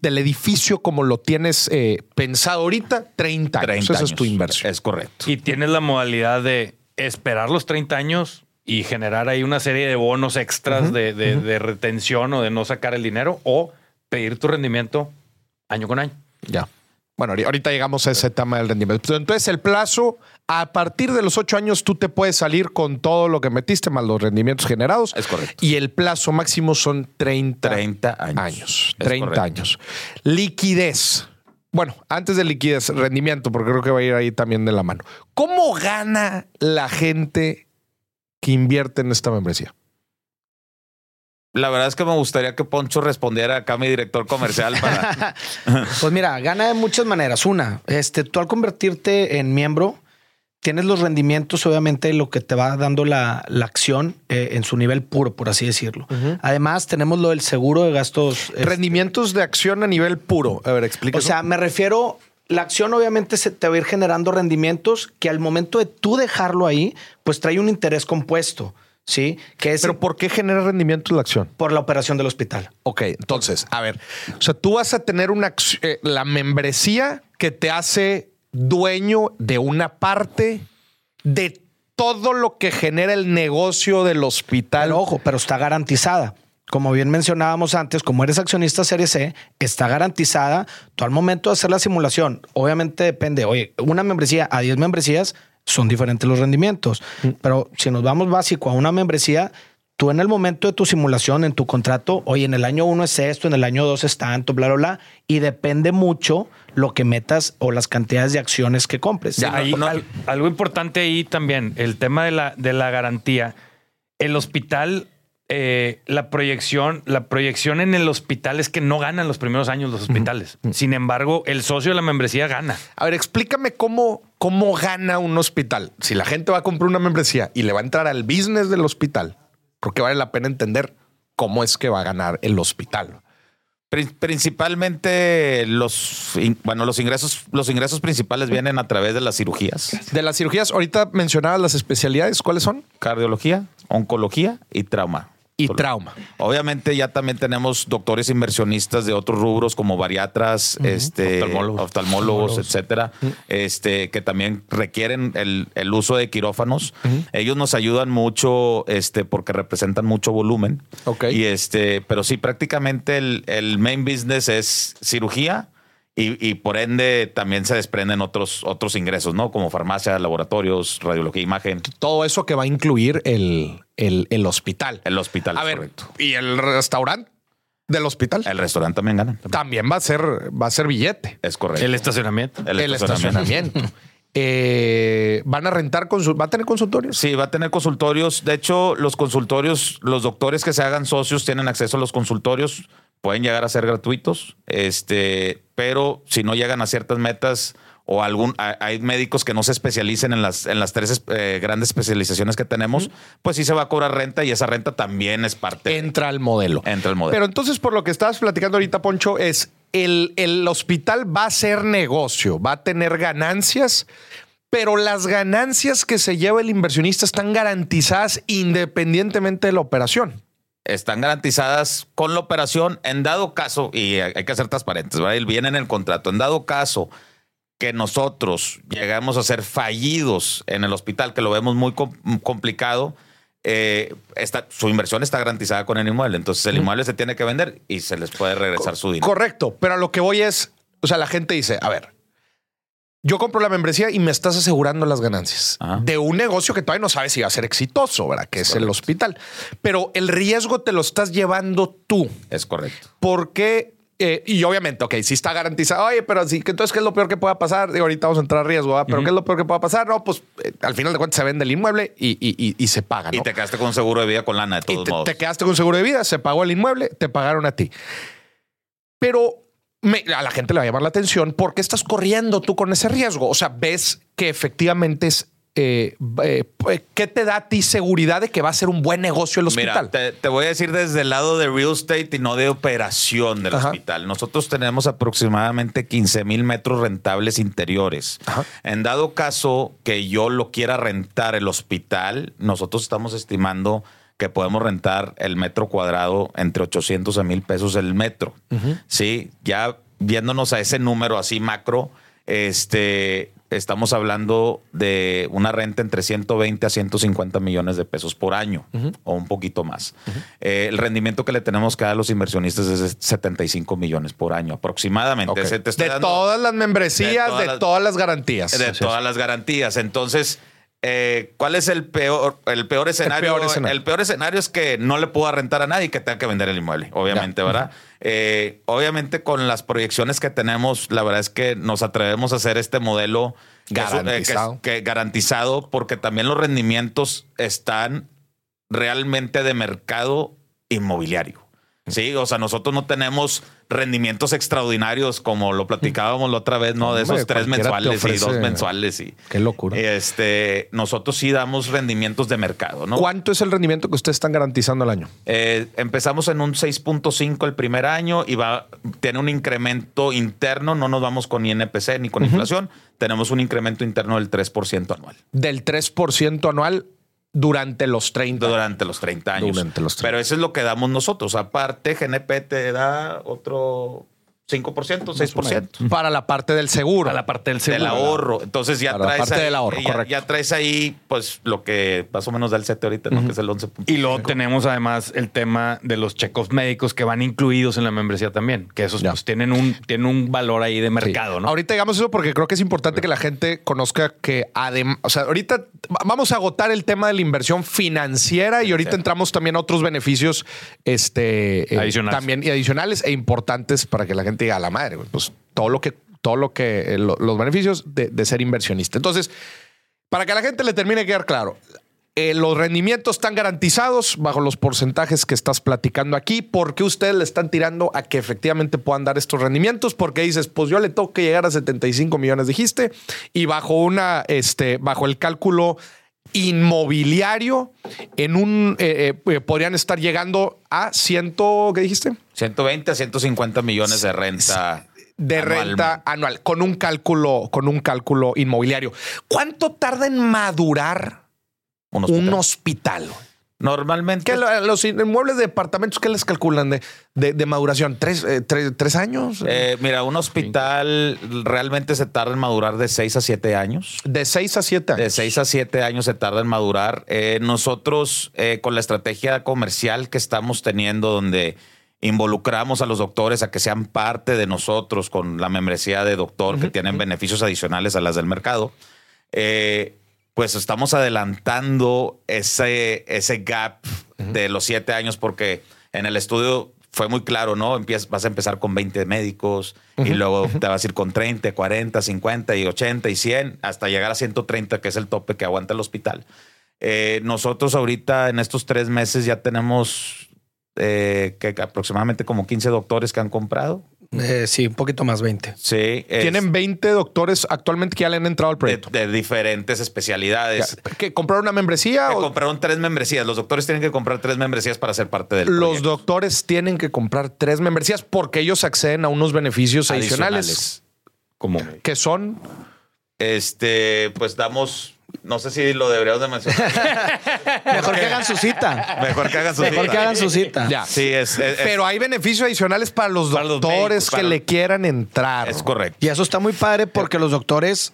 del edificio como lo tienes eh, pensado ahorita, 30 años. 30 Esa es años. tu inversión. Es correcto. Y tienes la modalidad de esperar los 30 años y generar ahí una serie de bonos extras de, de- de retención o de no sacar el dinero o pedir tu rendimiento año con año. Ya. Bueno, ahori- ahorita llegamos a ese tema del rendimiento. Pero Entonces, el plazo, a partir de los ocho años, tú te puedes salir con todo lo que metiste, más los rendimientos generados. Es correcto. Y el plazo máximo son 30, 30 años. años. Es 30 correcto. años. Liquidez. Bueno, antes de liquidez, rendimiento, porque creo que va a ir ahí también de la mano. ¿Cómo gana la gente que invierte en esta membresía? La verdad es que me gustaría que Poncho respondiera acá, mi director comercial, para. [LAUGHS] Pues mira, gana de muchas maneras. Una, este, tú al convertirte en miembro, tienes los rendimientos, obviamente, de lo que te va dando la, la acción eh, en su nivel puro, por así decirlo. Además, tenemos lo del seguro de gastos. este, Rendimientos de acción a nivel puro. A ver, explica. o sea, me refiero, la acción obviamente se te va a ir generando rendimientos que al momento de tú dejarlo ahí, pues trae un interés compuesto, ¿sí? Que es pero ¿por qué genera rendimientos la acción? por la operación del hospital. Ok, entonces, a ver, o sea, tú vas a tener una eh, la membresía que te hace dueño de una parte de todo lo que genera el negocio del hospital. Pero ojo, pero está garantizada. Como bien mencionábamos antes, como eres accionista Serie C, está garantizada. Tú al momento de hacer la simulación, obviamente depende, oye, una membresía a 10 membresías son diferentes los rendimientos. Pero si nos vamos básico a una membresía, tú en el momento de tu simulación, en tu contrato, oye, en el año uno es esto, en el año dos es tanto, bla, bla, bla. Y depende mucho lo que metas o las cantidades de acciones que compres. Ya, ahí, al- algo importante ahí también, el tema de la, de la garantía. El hospital, eh, la proyección, la proyección en el hospital es que no ganan los primeros años los hospitales. Sin embargo, el socio de la membresía gana. A ver, explícame cómo, cómo gana un hospital. Si la gente va a comprar una membresía y le va a entrar al business del hospital, creo que vale la pena entender cómo es que va a ganar el hospital. Pri- Principalmente los, bueno, los ingresos, los ingresos principales vienen a través de las cirugías, De las cirugías, ahorita mencionabas las especialidades, ¿cuáles son? cardiología, oncología y trauma. Y trauma. Obviamente ya también tenemos doctores inversionistas de otros rubros como bariatras, este, Oftalmólogos. oftalmólogos, etcétera, este, que también requieren el, el uso de quirófanos. Ellos nos ayudan mucho, este, porque representan mucho volumen. Ok. Y este, pero sí, prácticamente el, el main business es cirugía. Y, y por ende también se desprenden otros, otros ingresos, ¿no? Como farmacia, laboratorios, radiología, imagen, Todo eso que va a incluir el, el, el hospital. el hospital. a ver, correcto. ¿y el restaurante del hospital? El restaurante también gana. También va a ser, va a ser billete. Es correcto. El estacionamiento. El, estacionamiento. [LAUGHS] Eh, van a rentar va a tener consultorios. Sí, va a tener consultorios. De hecho, los consultorios, los doctores que se hagan socios tienen acceso a los consultorios. Pueden llegar a ser gratuitos, este, pero si no llegan a ciertas metas o algún, hay- médicos que no se especialicen en las, en las tres eh, grandes especializaciones que tenemos, pues sí se va a cobrar renta y esa renta también es parte. Entra al modelo. Entra al modelo. Pero entonces, por lo que estabas platicando ahorita, Poncho, es el, el hospital va a ser negocio, va a tener ganancias, pero las ganancias que se lleva el inversionista están garantizadas independientemente de la operación. Están garantizadas con la operación en dado caso, y hay que ser transparentes, ¿verdad? Y viene en el contrato, en dado caso que nosotros llegamos a ser fallidos en el hospital, que lo vemos muy com- complicado, eh, está- su inversión está garantizada con el inmueble. Entonces el inmueble se tiene que vender y se les puede regresar su dinero. Correcto, pero a lo que voy es, o sea, la gente dice, a ver, yo compro la membresía y me estás asegurando las ganancias Ajá. de un negocio que todavía no sabes si va a ser exitoso, ¿verdad? Que es el hospital. Pero el riesgo te lo estás llevando tú. Es correcto. porque eh, y obviamente, ok, sí está garantizado. Oye, pero sí, que entonces, ¿qué es lo peor que pueda pasar? Digo, ahorita vamos a entrar a riesgo, ¿verdad? pero ¿qué es lo peor que pueda pasar? No, pues eh, al final de cuentas se vende el inmueble y, y- y- y se paga. ¿no? Y te quedaste con un seguro de vida con lana, de Y te, modos. te quedaste con seguro de vida, se pagó el inmueble, te pagaron a ti. Pero me- a la gente le va a llamar la atención porque estás corriendo tú con ese riesgo. O sea, ves que efectivamente es eh, eh, ¿qué te da a ti seguridad de que va a ser un buen negocio el hospital? Mira, te, voy a decir desde el lado de real estate y no de operación del hospital. Nosotros tenemos aproximadamente 15 mil metros rentables interiores. En dado caso que yo lo quiera rentar el hospital, nosotros estamos estimando que podemos rentar el metro cuadrado entre 800 a mil pesos el metro. Sí, ya viéndonos a ese número así macro, este, estamos hablando de una renta entre 120 a 150 millones de pesos por año o un poquito más. Eh, el rendimiento que le tenemos que dar a los inversionistas es de 75 millones por año aproximadamente. de todas las membresías, de todas, las, garantías. De todas las garantías. Entonces, eh, ¿cuál es el peor, el peor escenario? el peor escenario? es que no le pueda rentar a nadie y que tenga que vender el inmueble, obviamente, ¿verdad? Eh, obviamente, con las proyecciones que tenemos, la verdad es que nos atrevemos a hacer este modelo eh, garantizado. que, garantizado porque también los rendimientos están realmente de mercado inmobiliario. Sí, o sea, nosotros no tenemos rendimientos extraordinarios como lo platicábamos la otra vez, ¿no? De esos tres mensuales y dos mensuales. Y, Qué locura. Este, nosotros sí damos rendimientos de mercado, ¿no? ¿Cuánto es el rendimiento que ustedes están garantizando al año? Eh, empezamos en un 6.5 el primer año y va, tiene un incremento interno, no nos vamos con INPC ni con inflación, tenemos un incremento interno del 3% anual. Del 3% anual durante los 30. Durante los 30 años. Durante los 30. Pero eso es lo que damos nosotros. Aparte, GNP te da otro 5%, 6%. Para la parte del seguro. Para la parte del seguro. Del ahorro. Entonces ya Para traes. la parte ahí, del ahorro, ya, correcto. ya traes ahí, pues, lo que más o menos da el CETE ahorita, ¿no? Que es el 11. Y luego tenemos además el tema de los check-offs médicos que van incluidos en la membresía también, que esos pues tienen un, tienen un valor ahí de mercado, Sí. ¿no? Ahorita digamos eso porque creo que es importante que la gente conozca que además, o sea, ahorita vamos a agotar el tema de la inversión financiera y ahorita entramos también a otros beneficios este, eh, Adicionales. también y adicionales e importantes para que la gente a la madre, pues todo lo que, todo lo que, eh, lo- los beneficios de, de ser inversionista. Entonces, para que a la gente le termine de quedar claro, eh, los rendimientos están garantizados bajo los porcentajes que estás platicando aquí. ¿Por qué ustedes le están tirando a que efectivamente puedan dar estos rendimientos? Porque dices, pues yo le tengo que llegar a 75 millones, dijiste, y bajo una, este, bajo el cálculo inmobiliario, en un eh, eh, podrían estar llegando a ciento, ¿qué dijiste? 120 a 150 millones de renta. de anual. renta anual con un cálculo con un cálculo inmobiliario. ¿Cuánto tarda en madurar Un hospital. un hospital? Normalmente. ¿Qué, lo- los inmuebles de departamentos qué les calculan de, de- de maduración? ¿Tres, eh, tres- tres años? eh, mira, un hospital realmente se tarda en madurar de 6 a 7 años. de seis a siete años. De 6 a 7 años se tarda en madurar. Eh, nosotros, con la estrategia comercial que estamos teniendo, donde involucramos a los doctores a que sean parte de nosotros con la membresía de doctor, que tienen beneficios adicionales a las del mercado, eh, pues estamos adelantando ese, ese gap de los 7 años, porque en el estudio fue muy claro, ¿no? Empiezas, vas a empezar con 20 médicos y luego te vas a ir con 30, 40, 50 y 80 y 100 hasta llegar a 130, que es el tope que aguanta el hospital. Eh, nosotros ahorita en estos tres meses ya tenemos eh, que aproximadamente como 15 doctores que han comprado. Eh, sí, un poquito más 20. Sí. es Tienen 20 doctores actualmente que ya le han entrado al proyecto. de diferentes especialidades. ¿Que compraron una membresía? Que o compraron tres membresías. Los doctores tienen que comprar tres membresías para ser parte del los proyecto. doctores tienen que comprar tres membresías porque ellos acceden a unos beneficios adicionales, Como que son Este, pues damos, no sé si lo deberíamos de mencionar. [LAUGHS] Mejor que hagan su cita. Mejor que hagan su Mejor cita. que hagan su cita. ya. Sí, es, es- Pero hay beneficios adicionales para los Para los doctores médicos, que para- le quieran entrar. es correcto. Y eso está muy padre porque los doctores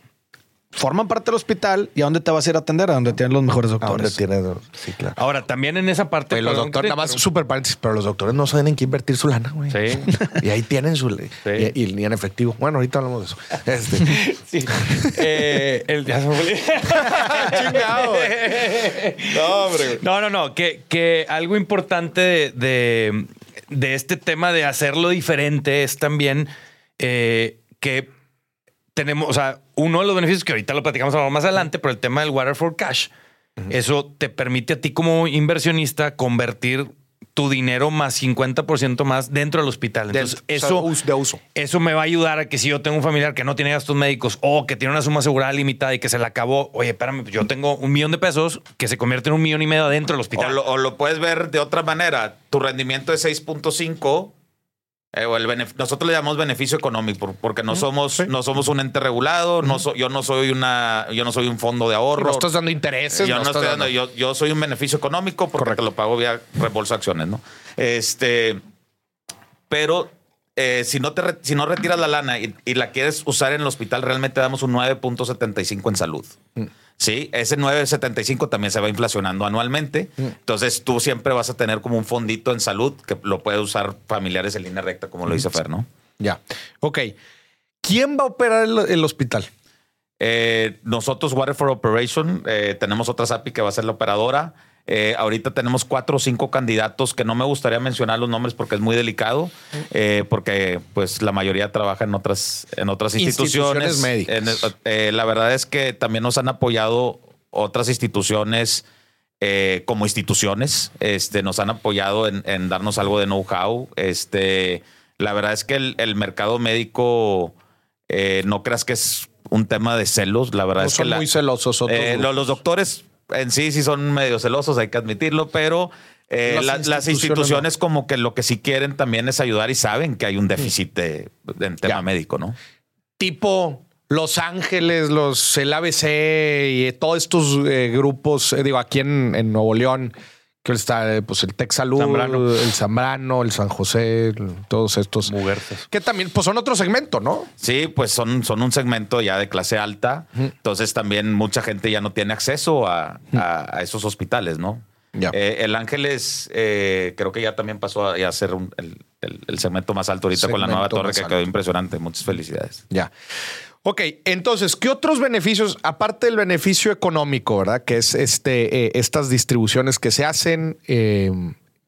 forman parte del hospital y a dónde te vas a ir a atender, a donde tienen los mejores ¿A dónde doctores. tiene? Sí, claro. Ahora, también en esa parte. Oye, los doctores, nada más interrumpa. super paréntesis, pero los doctores no saben en qué invertir su lana, güey. Sí. [LAUGHS] Y ahí tienen su. Sí. Y, y ni en efectivo. Bueno, ahorita hablamos de eso. Este. [LAUGHS] Sí. Eh, el, olvidó. [LAUGHS] Chingado, no, hombre. No, no, no. Que, que algo importante de, de, de este tema de hacerlo diferente es también eh, que tenemos, o sea, uno de los beneficios que ahorita lo platicamos más adelante, pero el tema del Water for Cash, eso te permite a ti como inversionista convertir tu dinero más 50% más dentro del hospital. Entonces, eso, o sea, de uso. eso me va a ayudar a que si yo tengo un familiar que no tiene gastos médicos o que tiene una suma asegurada limitada y que se le acabó, oye, espérame, pues yo tengo un millón de pesos que se convierte en un millón y medio adentro del O hospital. lo, o lo puedes ver de otra manera. Tu rendimiento es 6.5. eh, o el benef- nosotros le llamamos beneficio económico por- porque no somos no somos un ente regulado, no so- yo no soy una yo no soy un fondo de ahorro. No estás dando intereses. yo no, estás estoy dando- dando- yo, yo soy un beneficio económico porque te lo pago vía reembolso de acciones, ¿no? Este, pero eh, si no te re- si no retiras la lana y, y la quieres usar en el hospital, realmente damos un 9.75 en salud. Sí, ese 9.75 también se va inflacionando anualmente. Entonces tú siempre vas a tener como un fondito en salud que lo puede usar familiares en línea recta, como lo dice Fer, ¿no? Ya. Ok. ¿Quién va a operar el, el hospital? Eh, nosotros, Waterford Operation, eh, tenemos otra SAPI que va a ser la operadora. Eh, ahorita tenemos cuatro o cinco candidatos que no me gustaría mencionar los nombres porque es muy delicado, eh, porque pues la mayoría trabaja en otras, en otras instituciones. Instituciones médicas. En- eh, la verdad es que también nos han apoyado otras instituciones como instituciones. Este, nos han apoyado en, en darnos algo de know-how. Este, la verdad es que el, el mercado médico no creas que es un tema de celos. La verdad No es que son la- muy celosos otros los doctores en sí sí son medio celosos, hay que admitirlo, pero eh, Las la- las, instituciones como que lo que sí quieren también es ayudar y saben que hay un déficit de- en tema Ya. médico, ¿no? tipo Los Ángeles, los el ABC y todos estos eh, grupos, eh, digo, aquí en, en Nuevo León, que está pues el Tech Salud, Zambrano. el Zambrano, el San José, todos estos. Muguerzas. Que también pues son otro segmento, ¿no? Sí, pues son, son un segmento ya de clase alta. Entonces también mucha gente ya no tiene acceso a, a- a esos hospitales, ¿no? Eh, el Ángeles eh, creo que ya también pasó a, a ser un- el, el- el segmento más alto ahorita con la nueva torre que alto. quedó impresionante. Muchas felicidades. Ya. Ok, entonces, ¿qué otros beneficios, aparte del beneficio económico, verdad? Que es este, eh, estas distribuciones que se hacen eh,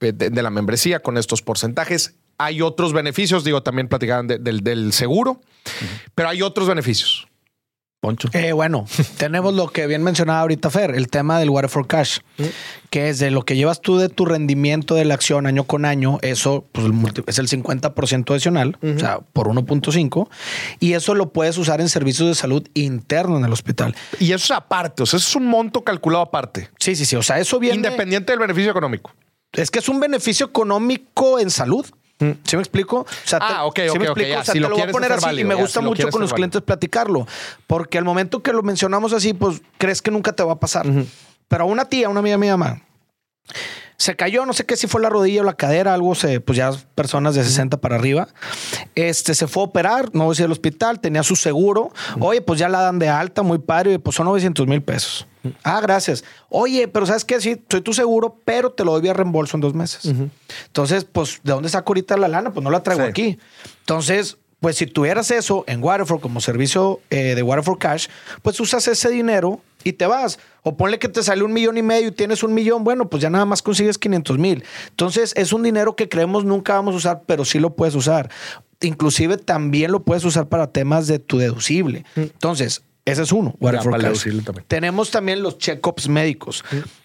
de, de la membresía con estos porcentajes. Hay otros beneficios, digo, también platicaban de- del, del seguro, pero hay otros beneficios. Poncho. Eh, bueno, tenemos lo que bien mencionaba ahorita Fer, el tema del Water for Cash, que es de lo que llevas tú de tu rendimiento de la acción año con año, eso pues, es el 50% adicional, o sea, por 1.5, y eso lo puedes usar en servicios de salud interno en el hospital. Y eso es aparte, o sea, eso es un monto calculado aparte, Sí, sí, sí, o sea, eso viene... independiente del beneficio económico. Es que es un beneficio económico en salud. ¿Sí me explico? O sea, Ah, ok, ¿sí ok, me ok, explico? ya, O sea, si te lo lo voy a poner así válido, y me ya, gusta si mucho con los clientes platicarlo. Porque al momento que lo mencionamos así, pues crees que nunca te va a pasar. Pero a una tía, una amiga mía, ma, se cayó, no sé qué si fue la rodilla o la cadera, algo se, pues ya personas de 60 para arriba. Este se fue a operar, no voy a decir al hospital, tenía su seguro. Oye, pues ya la dan de alta, muy padre, pues son 900 mil pesos. Ah, gracias. Oye, pero ¿sabes qué? Sí, soy tu seguro, pero te lo doy vía reembolso en dos meses. Entonces, pues, ¿de dónde saco ahorita la lana? Pues no la traigo Sí. aquí. Entonces, pues si tuvieras eso en Waterford como servicio eh, de Waterford Cash, pues usas ese dinero y te vas. O ponle que te sale un millón y medio y tienes un millón, bueno, pues ya nada más consigues 500 mil. Entonces es un dinero que creemos nunca vamos a usar, pero sí lo puedes usar. Inclusive también lo puedes usar para temas de tu deducible. Entonces, ese es uno, para también. Tenemos también los check-ups médicos.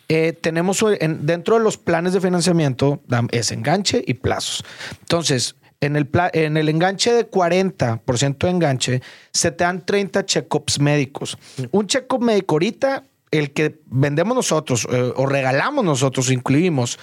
Eh, tenemos en- dentro de los planes de financiamiento es enganche y plazos. Entonces, en el, pla- en el enganche de 40% de enganche, se te dan 30 check-ups médicos. Un check-up médico ahorita, el que vendemos nosotros eh, o regalamos nosotros, incluimos,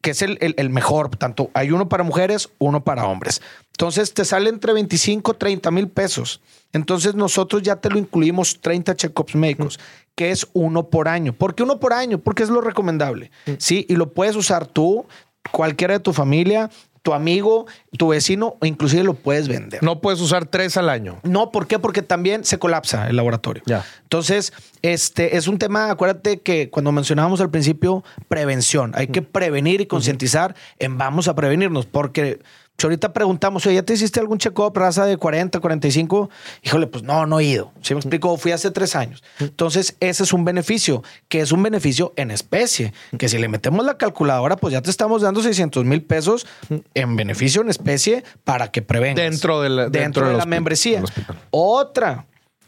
que es el, el- el mejor. Tanto hay uno para mujeres, uno para hombres. Entonces te sale entre 25 30 mil pesos. Entonces nosotros ya te lo incluimos 30 check-ups médicos, que es uno por año. ¿Por qué uno por año? Porque es lo recomendable. Sí, y lo puedes usar tú, cualquiera de tu familia, tu amigo, tu vecino, o inclusive lo puedes vender. No puedes usar tres al año. No, ¿por qué? Porque también se colapsa el laboratorio. Ya. Entonces, este es un tema, acuérdate que cuando mencionábamos al principio, prevención. Hay que prevenir y concientizar en vamos a prevenirnos, porque si ahorita preguntamos, oye, ¿ya te hiciste algún check-up raza de 40, 45? Híjole, pues no, no he ido. ¿Sí me explico? Fui hace tres años. Entonces, ese es un beneficio, que es un beneficio en especie, que si le metemos la calculadora, pues ya te estamos dando 600 mil pesos en beneficio en especie para que prevengas. Dentro de la- dentro, dentro de la membresía. Otra,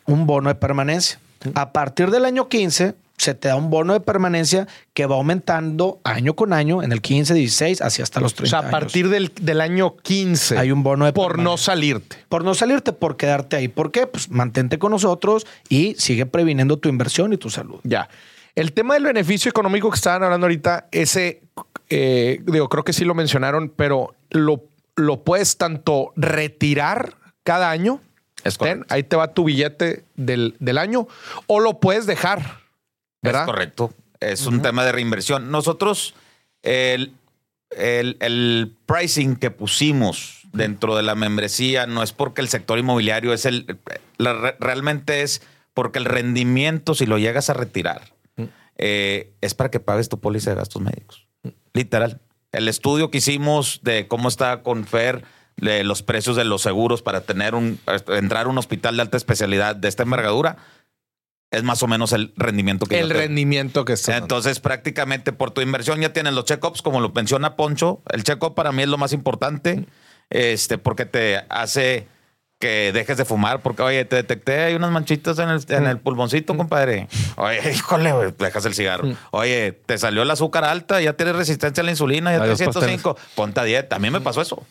un bono de permanencia. A partir del año 15, se te da un bono de permanencia que va aumentando año con año en el 15, 16, así hasta los 30 O sea, a años. partir del, del año 15. Hay un bono de Por no salirte. Por no salirte, por quedarte ahí. ¿Por qué? Pues mantente con nosotros y sigue previniendo tu inversión y tu salud. Ya. El tema del beneficio económico que estaban hablando ahorita, ese, eh, digo, creo que sí lo mencionaron, pero lo, lo puedes tanto retirar cada año. Es Ten, ahí te va tu billete del, del año, o lo puedes dejar. ¿Verdad? Es correcto. Es un tema de reinversión. Nosotros, el, el- el pricing que pusimos dentro de la membresía no es porque el sector inmobiliario es el. la- realmente es porque el rendimiento, si lo llegas a retirar, eh, es para que pagues tu póliza de gastos médicos. Literal. El estudio que hicimos de cómo está con Fer, de los precios de los seguros para tener un entrar a un hospital de alta especialidad de esta envergadura, es más o menos el rendimiento que El rendimiento que está. Entonces, prácticamente por tu inversión ya tienes los check-ups, como lo menciona Poncho. El check-up para mí es lo más importante, este, porque te hace que dejes de fumar, porque, oye, te detecté, hay unas manchitas en el, en el pulmoncito, compadre. Oye, [LAUGHS] híjole, güey, dejas el cigarro. Oye, te salió el azúcar alta, ya tienes resistencia a la insulina, ya tienes 105, ponte a dieta. A mí me pasó eso.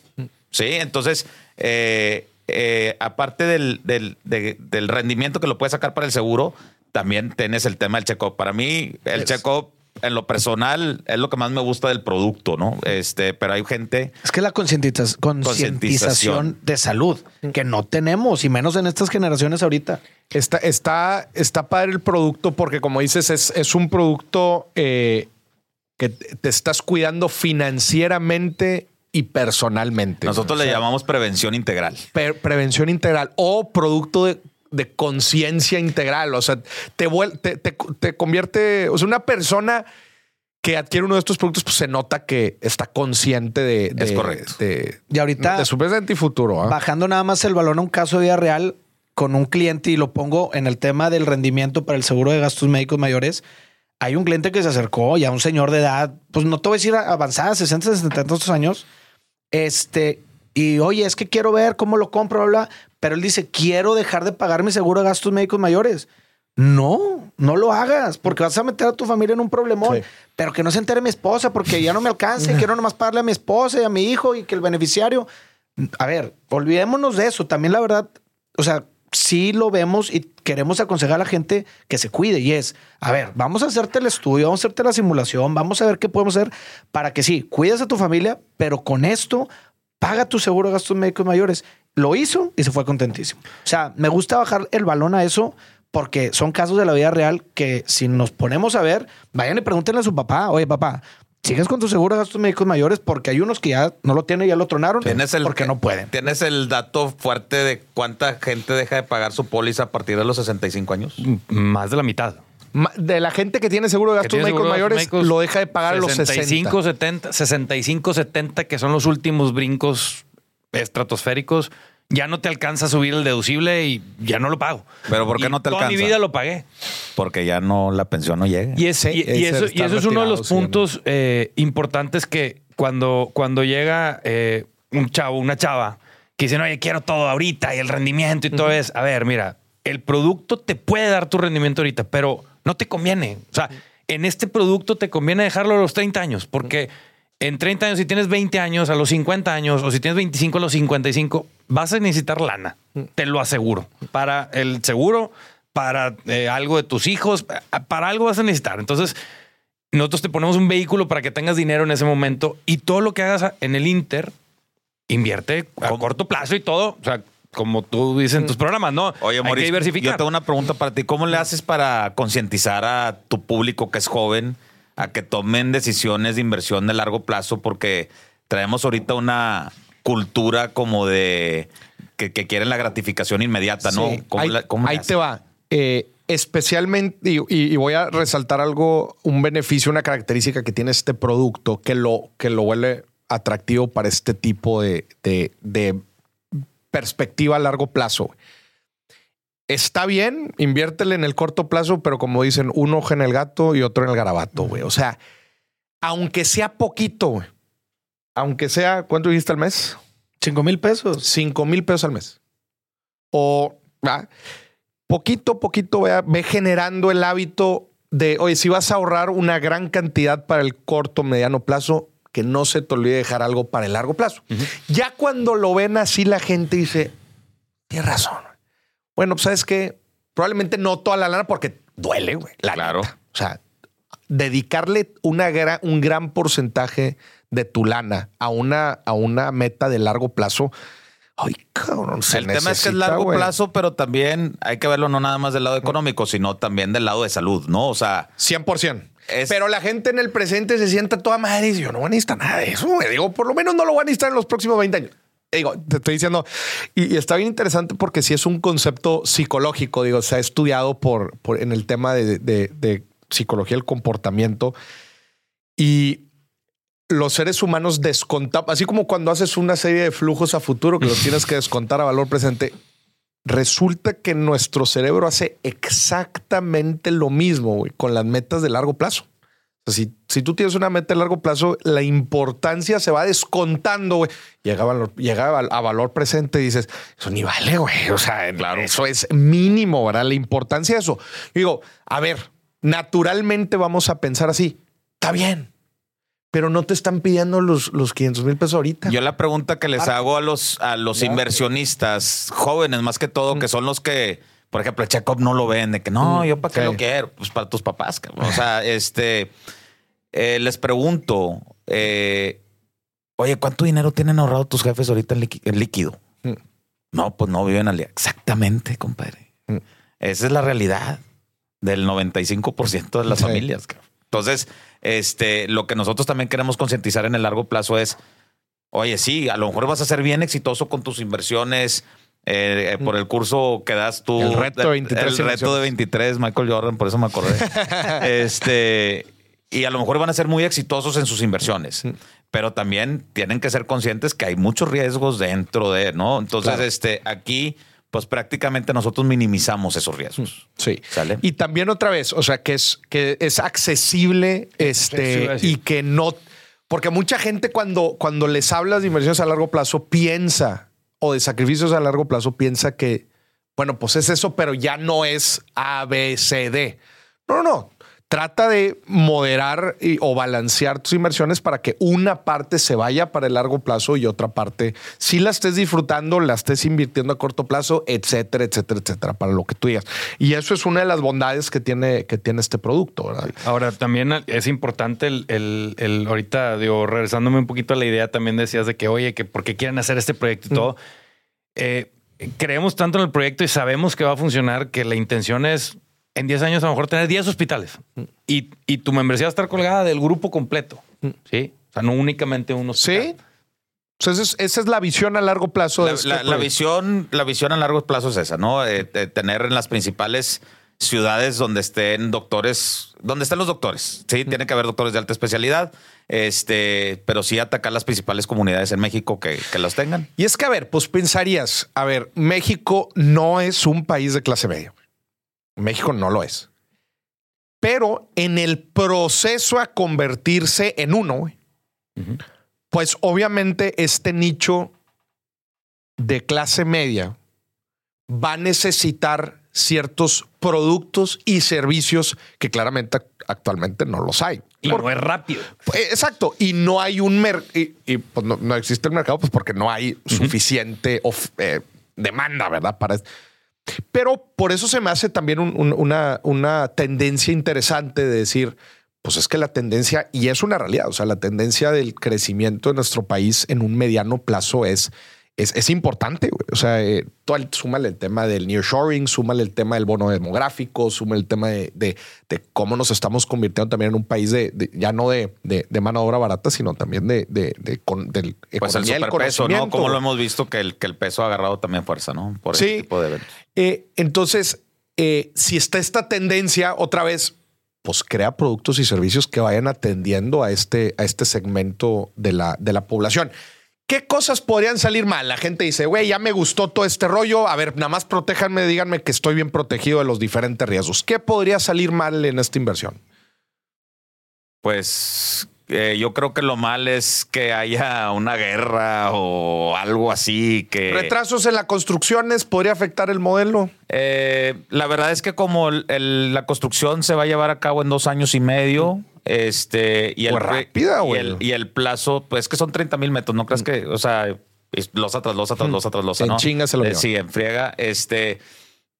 Sí, entonces, eh, eh, aparte del, del, de- del rendimiento que lo puedes sacar para el seguro, también tienes el tema del check-up. Para mí, el check-up, en lo personal, es lo que más me gusta del producto, ¿no? Este, pero hay gente. Es que la concientiza- concientización de salud que no tenemos y menos en estas generaciones ahorita. Está, está, está padre el producto porque, como dices, es, es un producto eh, que te estás cuidando financieramente y personalmente. Nosotros le llamamos prevención integral. Pre- prevención integral o producto de, de conciencia integral. O sea, te, te, te- te convierte, o sea, una persona que adquiere uno de estos productos, pues se nota que está consciente de, de- Es correcto. de, Y ahorita- de su presente y futuro. ¿ah? Bajando nada más el balón a un caso de vida real con un cliente y lo pongo en el tema del rendimiento para el seguro de gastos médicos mayores. Hay un cliente que se acercó ya un señor de edad, pues no te voy a decir avanzada, 60, 60 tantos años. Este, y oye, es que quiero ver cómo lo compro, bla, bla. Pero él dice, quiero dejar de pagar mi seguro de gastos médicos mayores. No, no lo hagas porque vas a meter a tu familia en un problemón. Sí. Pero que no se entere mi esposa porque ya no me alcanza [LAUGHS] y quiero nomás pagarle a mi esposa y a mi hijo y que el beneficiario. A ver, olvidémonos de eso. También la verdad, o sea, sí lo vemos y queremos aconsejar a la gente que se cuide y es, a ver, vamos a hacerte el estudio, vamos a hacerte la simulación, vamos a ver qué podemos hacer para que sí, cuides a tu familia, pero con esto paga tu seguro de gastos médicos mayores. Lo hizo y se fue contentísimo. O sea, me gusta bajar el balón a eso porque son casos de la vida real que si nos ponemos a ver, vayan y pregúntenle a su papá, oye papá, ¿sigues con tu seguro de gastos médicos mayores? Porque hay unos que ya no lo tienen, ya lo tronaron, Tienes el, porque no pueden. Tienes el dato fuerte de cuánta gente deja de pagar su póliza a partir de los 65 años. Más de la mitad. De la gente que tiene seguro de gastos médicos mayores, médicos, lo deja de pagar a los 65, 60. 70, 65, 70, que son los últimos brincos estratosféricos. Ya no te alcanza a subir el deducible y ya no lo pago. Pero ¿por qué Y no te toda mi alcanza? vida lo pagué. Porque ya no, la pensión no llega. Y, es, Sí, y, y eso, y eso es uno de los sí, puntos eh, importantes que cuando, cuando llega eh, un chavo, una chava, que dicen, oye, quiero todo ahorita y el rendimiento y todo es, a ver, mira, el producto te puede dar tu rendimiento ahorita, pero no te conviene. O sea, en este producto te conviene dejarlo a los 30 años, porque en 30 años, si tienes 20 años, a los 50 años, o si tienes 25 a los 55, vas a necesitar lana, te lo aseguro, para el seguro, para eh, algo de tus hijos, para algo vas a necesitar. Entonces, nosotros te ponemos un vehículo para que tengas dinero en ese momento y todo lo que hagas en el Inter, invierte a ¿Cómo? corto plazo y todo. O sea, como tú dices en tus programas, ¿no? Oye, Hay que diversificar. yo tengo una pregunta para ti. ¿Cómo le haces para concientizar a tu público que es joven a que tomen decisiones de inversión de largo plazo? Porque traemos ahorita una cultura como de que, que quieren la gratificación inmediata, ¿no? Sí. ¿Cómo ahí la- cómo le ahí haces? te va. Eh, especialmente, y, y- y voy a resaltar algo, un beneficio, una característica que tiene este producto que lo, que lo vuelve atractivo para este tipo de, de- de perspectiva a largo plazo. Está bien, inviértele en el corto plazo, pero como dicen, un ojo en el gato y otro en el garabato, güey. O sea, aunque sea poquito, güey, aunque sea, ¿cuánto dijiste al mes? 5 mil pesos. 5 mil pesos al mes. O ¿va? poquito a poquito ve, ve generando el hábito de, oye, si vas a ahorrar una gran cantidad para el corto, mediano plazo, que no se te olvide dejar algo para el largo plazo. Ya cuando lo ven así, la gente dice, tienes razón. Bueno, pues sabes que probablemente no toda la lana porque duele, güey. La Claro. neta. O sea, dedicarle una gra- un gran porcentaje de tu lana a una, a una meta de largo plazo. Ay, cabrón. se el tema es que es largo plazo, pero también hay que verlo no nada más del lado económico, sino también del lado de salud, ¿no? O sea, 100%. Es- Pero la gente en el presente se sienta toda madre y dice, yo no voy a necesitar nada de eso. güey. Digo, por lo menos no lo voy a necesitar en los próximos 20 años. Digo, te estoy diciendo, y, y está bien interesante porque sí es un concepto psicológico, digo, se ha estudiado por, por- en el tema de, de- de psicología del comportamiento y los seres humanos descontamos, así como cuando haces una serie de flujos a futuro que los [LAUGHS] tienes que descontar a valor presente, resulta que nuestro cerebro hace exactamente lo mismo con las metas de largo plazo. Sea, si, si tú tienes una meta de largo plazo, la importancia se va descontando, güey. Llega a valor, llega a val- a valor presente y dices, eso ni vale, güey. O sea, eso es mínimo, ¿verdad? La importancia de eso. Yo digo, a ver, naturalmente vamos a pensar así. Está bien, pero no te están pidiendo los, los 500 mil pesos ahorita. yo la pregunta que les hago a los, a los inversionistas jóvenes, más que todo, que son los que, por ejemplo, el check-up no lo ven, de que no, yo para qué Sí. lo quiero, pues para tus papás. cabrón. O sea, este, eh, les pregunto, eh, oye, ¿cuánto dinero tienen ahorrado tus jefes ahorita en, líquido? Mm. No, pues no viven al día. Exactamente, compadre. Mm. Esa es la realidad del 95% de las Sí. familias. cabrón. Entonces, este, lo que nosotros también queremos concientizar en el largo plazo es, oye, sí, a lo mejor vas a ser bien exitoso con tus inversiones. Eh, eh, por el curso que das tú. El reto de 23 El reto de 23, Michael Jordan, por eso me acordé. [LAUGHS] este, y a lo mejor van a ser muy exitosos en sus inversiones, pero también tienen que ser conscientes que hay muchos riesgos dentro de, ¿no? Entonces, Claro. este, aquí, pues prácticamente nosotros minimizamos esos riesgos. Sí. ¿Sale? Y también otra vez, o sea, que es, que es accesible este, y que no. Porque mucha gente cuando, cuando les hablas de inversiones a largo plazo piensa, o de sacrificios a largo plazo, piensa que, bueno, pues es eso, pero ya no es A, B, C, D. No, no, no. Trata de moderar y- o balancear tus inversiones para que una parte se vaya para el largo plazo y otra parte si la estés disfrutando, la estés invirtiendo a corto plazo, etcétera, etcétera, etcétera, para lo que tú digas. Y eso es una de las bondades que tiene, que tiene este producto, ¿verdad? Ahora, también es importante el, el- el- ahorita, digo, regresándome un poquito a la idea, también decías de que, oye, que por qué quieren hacer este proyecto y todo. Eh, creemos tanto en el proyecto y sabemos que va a funcionar que la intención es en 10 años a lo mejor tener 10 hospitales y, y tu membresía va a estar colgada del grupo completo. Sí. O sea, no únicamente un hospital. Sí. Entonces, esa es, esa es la visión a largo plazo. La, de este la- la proyecto. visión, la visión a largo plazo es esa, ¿no? Eh, eh, tener en las principales ciudades donde estén doctores, donde estén los doctores. Sí, tiene que haber doctores de alta especialidad, este, pero sí atacar las principales comunidades en México que, que los tengan. Y es que, a ver, pues pensarías, a ver, México no es un país de clase media. México no lo es. Pero en el proceso a convertirse en uno, güey, pues obviamente este nicho de clase media va a necesitar ciertos productos y servicios que claramente actualmente no los hay. Y Por- no es rápido. eh, Exacto. Y no hay un mercado. Y, y, pues no, no existe el mercado, pues porque no hay suficiente eh, demanda, ¿verdad? Para Pero por eso se me hace también un- un- una, una tendencia interesante de decir, pues es que la tendencia, y es una realidad, o sea, la tendencia del crecimiento de nuestro país en un mediano plazo es, es, es importante. güey. O sea, eh, al- súmale el tema del nearshoring, súmale el tema del bono demográfico, súmale el tema de, de- de cómo nos estamos convirtiendo también en un país de, de- ya no de, mano de obra barata, sino también de, de, con- del Pues el superpeso, ¿no? Como lo hemos visto que el, que el peso ha agarrado también fuerza, ¿no? Por Sí. ese tipo de eventos. Eh, entonces, eh, si está esta tendencia, otra vez, pues crea productos y servicios que vayan atendiendo a este, a este segmento de la, de la población. ¿Qué cosas podrían salir mal? La gente dice, güey, ya me gustó todo este rollo. A ver, nada más protéjanme, díganme que estoy bien protegido de los diferentes riesgos. ¿Qué podría salir mal en esta inversión? Pues eh, yo creo que lo mal es que haya una guerra o algo así que... Retrasos en las construcciones podría afectar el modelo. Eh, la verdad es que como el- el- la construcción se va a llevar a cabo en dos años y medio, este, y el, Pues rápida, y el, y el plazo, pues que son 30 mil metros, ¿no crees que, o sea, es losa tras losa tras losa tras losa, En ¿no? chinga se lo Eh. Sí, en friega, este...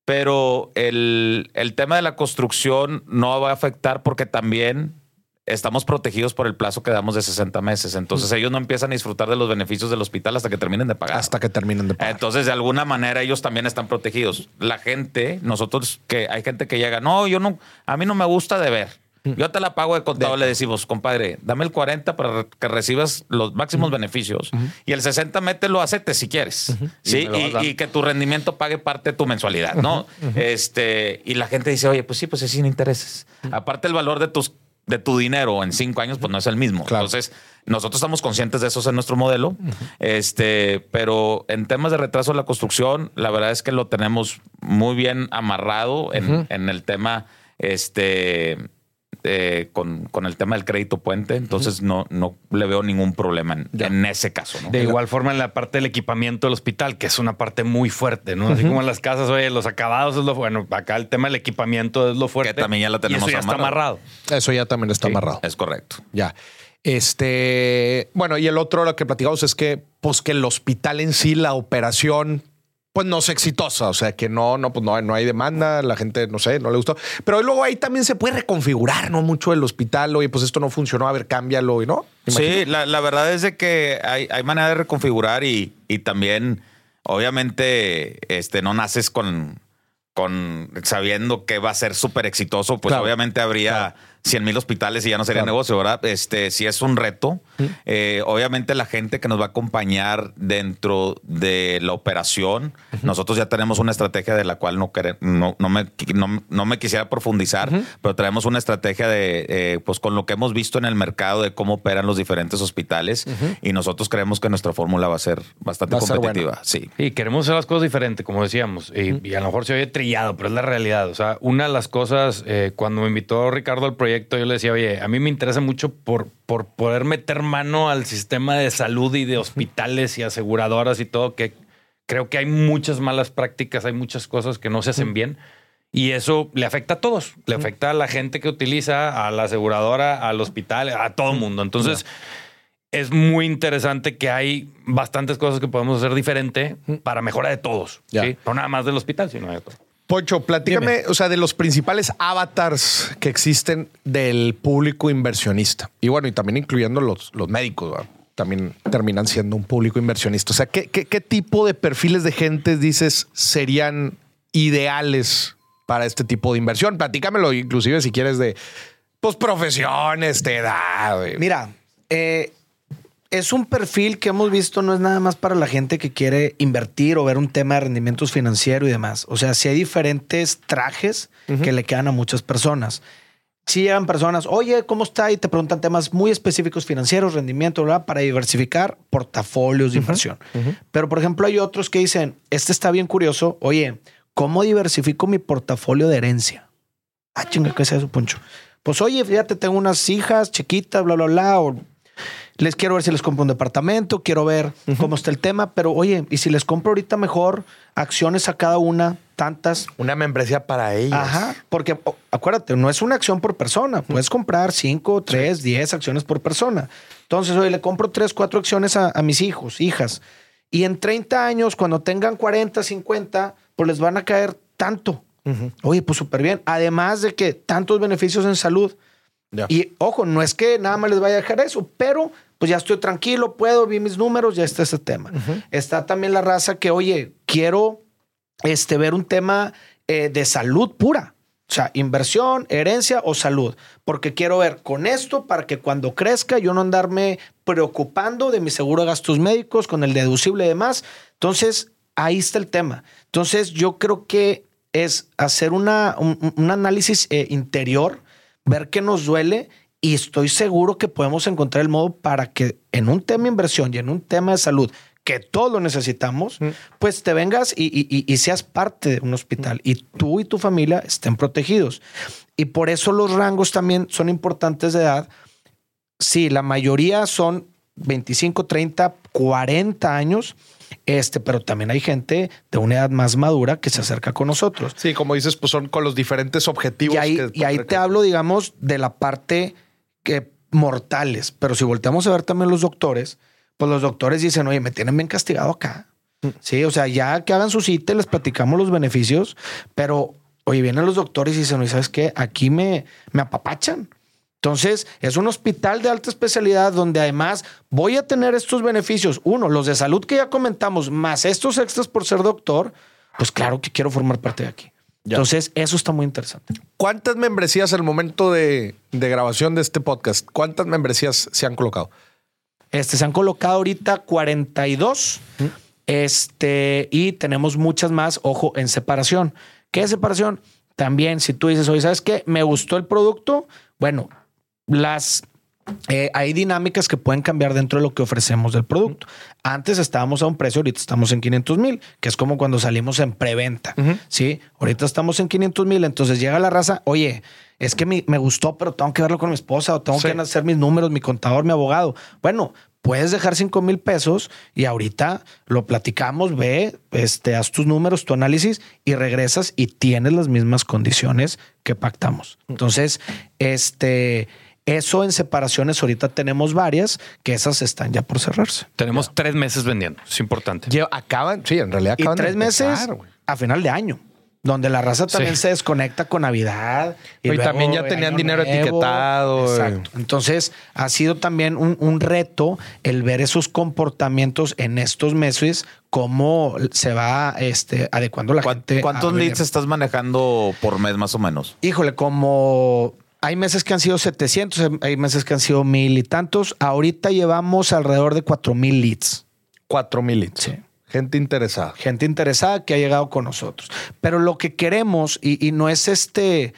Pero el, el tema de la construcción no va a afectar porque también estamos protegidos por el plazo que damos de 60 meses. Entonces ellos no empiezan a disfrutar de los beneficios del hospital hasta que terminen de pagar. Hasta que terminen de pagar. Entonces, de alguna manera, ellos también están protegidos. La gente, nosotros que hay gente que llega, no, yo no, a mí no me gusta deber. Yo te la pago de contado, le decimos, compadre, dame el 40 para que recibas los máximos beneficios y el 60 mételo a CETES si quieres. ¿sí? Y y que tu rendimiento pague parte de tu mensualidad, ¿no? este, y la gente dice, oye, pues sí, pues es sin intereses. Aparte, el valor de tus de tu dinero en cinco años, pues no es el mismo. Claro. Entonces, nosotros estamos conscientes de eso en nuestro modelo. Este, pero en temas de retraso de la construcción, la verdad es que lo tenemos muy bien amarrado en, en el tema, este, eh, con, con el tema del crédito puente. Entonces, no, no le veo ningún problema en, en ese caso. ¿no? De igual forma en la parte del equipamiento del hospital, que es una parte muy fuerte, ¿no? Así como en las casas, oye, los acabados es lo bueno. Acá el tema del equipamiento es lo fuerte. también ya la tenemos y eso ya está amarrado. amarrado. Eso ya también está Sí, amarrado. Es correcto. Ya. Este, bueno, y el otro lo que platicamos es que, pues, que el hospital en sí, la operación, pues no es exitosa. O sea, que no, no, pues no, no hay demanda, la gente, no sé, no le gustó. Pero luego ahí también se puede reconfigurar, ¿no? Mucho el hospital. Oye, pues esto no funcionó, a ver, cámbialo y no. Sí, la, la verdad es de que hay, hay manera de reconfigurar y, y también, obviamente, este, no naces con, con sabiendo que va a ser súper exitoso, pues Claro. obviamente habría 100 mil hospitales y ya no sería Claro. negocio, ¿verdad? Este, si es un reto, eh, obviamente la gente que nos va a acompañar dentro de la operación, nosotros ya tenemos una estrategia de la cual no, quere- no, no, me, no, no me quisiera profundizar, pero tenemos una estrategia de, eh, pues con lo que hemos visto en el mercado de cómo operan los diferentes hospitales y nosotros creemos que nuestra fórmula va a ser bastante Va ser competitiva. buena. Sí. Y queremos hacer las cosas diferentes, como decíamos. Y, y a lo mejor se oye trillado, pero es la realidad. O sea, una de las cosas, eh, cuando me invitó Ricardo al proyecto, yo le decía, oye, a mí me interesa mucho por, por poder meter mano al sistema de salud y de hospitales y aseguradoras y todo, que creo que hay muchas malas prácticas, hay muchas cosas que no se hacen bien. Y eso le afecta a todos. Le afecta a la gente que utiliza, a la aseguradora, al hospital, a todo el mundo. Entonces, es muy interesante que hay bastantes cosas que podemos hacer diferente para mejora de todos. ¿sí? No nada más del hospital, sino de todo. Poncho, platícame, o sea, de los principales avatars que existen del público inversionista. Y bueno, y también incluyendo los, los médicos, ¿verdad? también terminan siendo un público inversionista. O sea, ¿qué, qué, qué tipo de perfiles de gente dices serían ideales para este tipo de inversión? Platícamelo, inclusive si quieres de pues profesiones, de edad. Mira, eh, es un perfil que hemos visto, no es nada más para la gente que quiere invertir o ver un tema de rendimientos financieros y demás. O sea, si hay diferentes trajes que le quedan a muchas personas. Si llegan personas, oye, ¿cómo está? Y te preguntan temas muy específicos financieros, rendimiento, ¿verdad? Para diversificar portafolios de inversión. Pero, por ejemplo, hay otros que dicen, este está bien curioso, oye, ¿cómo diversifico mi portafolio de herencia? Ah, chinga, ¿qué es eso, Poncho? Pues oye, fíjate, tengo unas hijas chiquitas, bla, bla, bla, o les quiero ver si les compro un departamento, quiero ver cómo está el tema, pero oye, y si les compro ahorita mejor acciones a cada una, tantas. Una membresía para ellos. Ajá, porque acuérdate, no es una acción por persona, puedes comprar 5, 3, 10 acciones por persona. Entonces, oye, le compro 3, 4 acciones a, a mis hijos, hijas, y en 30 años, cuando tengan 40, 50, pues les van a caer tanto. Oye, pues súper bien. Además de que tantos beneficios en salud. Ya. Y ojo, no es que nada más les vaya a dejar eso, pero pues ya estoy tranquilo, puedo, vi mis números, ya está ese tema. Está también la raza que, oye, quiero este, ver un tema eh, de salud pura. O sea, inversión, herencia o salud. Porque quiero ver con esto para que cuando crezca yo no andarme preocupando de mi seguro de gastos médicos con el deducible y demás. Entonces, ahí está el tema. Entonces, yo creo que es hacer una, un, un análisis eh, interior, ver qué nos duele y estoy seguro que podemos encontrar el modo para que en un tema de inversión y en un tema de salud que todos lo necesitamos, pues te vengas y, y- y- y seas parte de un hospital y tú y tu familia estén protegidos. Y por eso los rangos también son importantes de edad. sí, la mayoría son 25, 30, 40 años. Este, pero también hay gente de una edad más madura que se acerca con nosotros. Sí, como dices, pues son con los diferentes objetivos. Y ahí, que y ahí te hablo, digamos, de la parte que mortales. Pero si volteamos a ver también los doctores, pues los doctores dicen, oye, me tienen bien castigado acá. Sí, o sea, ya que hagan su cita, les platicamos los beneficios, pero oye, vienen los doctores y dicen, oye, ¿sabes qué? Aquí me, me apapachan. Entonces, es un hospital de alta especialidad donde además voy a tener estos beneficios. Uno, los de salud que ya comentamos, más estos extras por ser doctor, pues claro que quiero formar parte de aquí. Entonces, eso está muy interesante. ¿Cuántas membresías al momento de, de, grabación de este podcast? ¿Cuántas membresías se han colocado? Este, se han colocado ahorita 42. Este, y tenemos muchas más, ojo, en separación. ¿Qué es separación? También, si tú dices, oye, ¿sabes qué? Me gustó el producto. Bueno, las eh, hay dinámicas que pueden cambiar dentro de lo que ofrecemos del producto. Antes estábamos a un precio, ahorita estamos en 500 mil, que es como cuando salimos en preventa. Sí, ahorita estamos en 500 mil. Entonces llega la raza, oye, es que me, me, gustó, pero tengo que verlo con mi esposa o tengo sí. que hacer mis números, mi contador, mi abogado. Bueno, puedes dejar 5 mil pesos y ahorita lo platicamos, ve, este, haz tus números, tu análisis y regresas y tienes las mismas condiciones que pactamos. Entonces, este eso en separaciones ahorita tenemos varias que esas están ya por cerrarse. Tenemos ya. tres meses vendiendo. Es importante. Ya acaban, sí, en realidad acaban y tres meses a final de año. Donde la raza también sí. se desconecta con Navidad. Y, y también ya tenían dinero nuevo. etiquetado. Exacto. Entonces ha sido también un, un, reto el ver esos comportamientos en estos meses, cómo se va este, adecuando la gente. ¿Cuántos leads estás manejando por mes más o menos? Híjole, como hay meses que han sido 700, hay meses que han sido mil y tantos. Ahorita llevamos alrededor de 4 mil leads. 4 mil leads. Sí. Gente interesada. Gente interesada que ha llegado con nosotros. Pero lo que queremos, y, y no es este,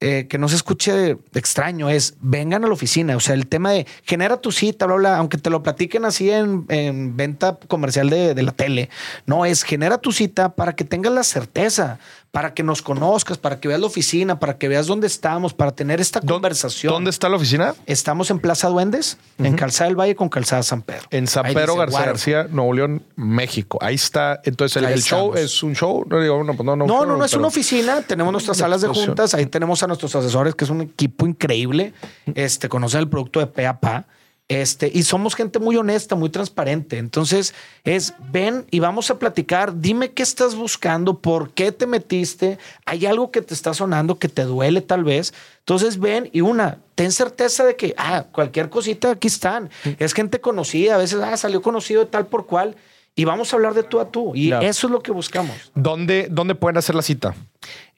eh, que no se escuche extraño, es vengan a la oficina. O sea, el tema de genera tu cita, bla, bla, aunque te lo platiquen así en, en venta comercial de, de la tele. No, es genera tu cita para que tengas la certeza para que nos conozcas, para que veas la oficina, para que veas dónde estamos, para tener esta conversación. ¿Dónde está la oficina? Estamos en Plaza Duendes, uh -huh. en Calzada del Valle con Calzada San Pedro. En San Ahí Pedro García García, Nuevo León, México. Ahí está. Entonces, el, el show es un show. No, digo, no, no, no, no, no, no es una oficina. Tenemos nuestras salas de juntas. Ahí tenemos a nuestros asesores, que es un equipo increíble. Este, conocen el producto de pe a pa. Este, y somos gente muy honesta, muy transparente. Entonces es ven y vamos a platicar. Dime qué estás buscando, por qué te metiste. Hay algo que te está sonando que te duele, tal vez. Entonces ven y una, ten certeza de que ah, cualquier cosita aquí están. Es gente conocida. A veces ah, salió conocido de tal por cual y vamos a hablar de tú a tú. Y claro. eso es lo que buscamos. ¿Dónde, dónde pueden hacer la cita?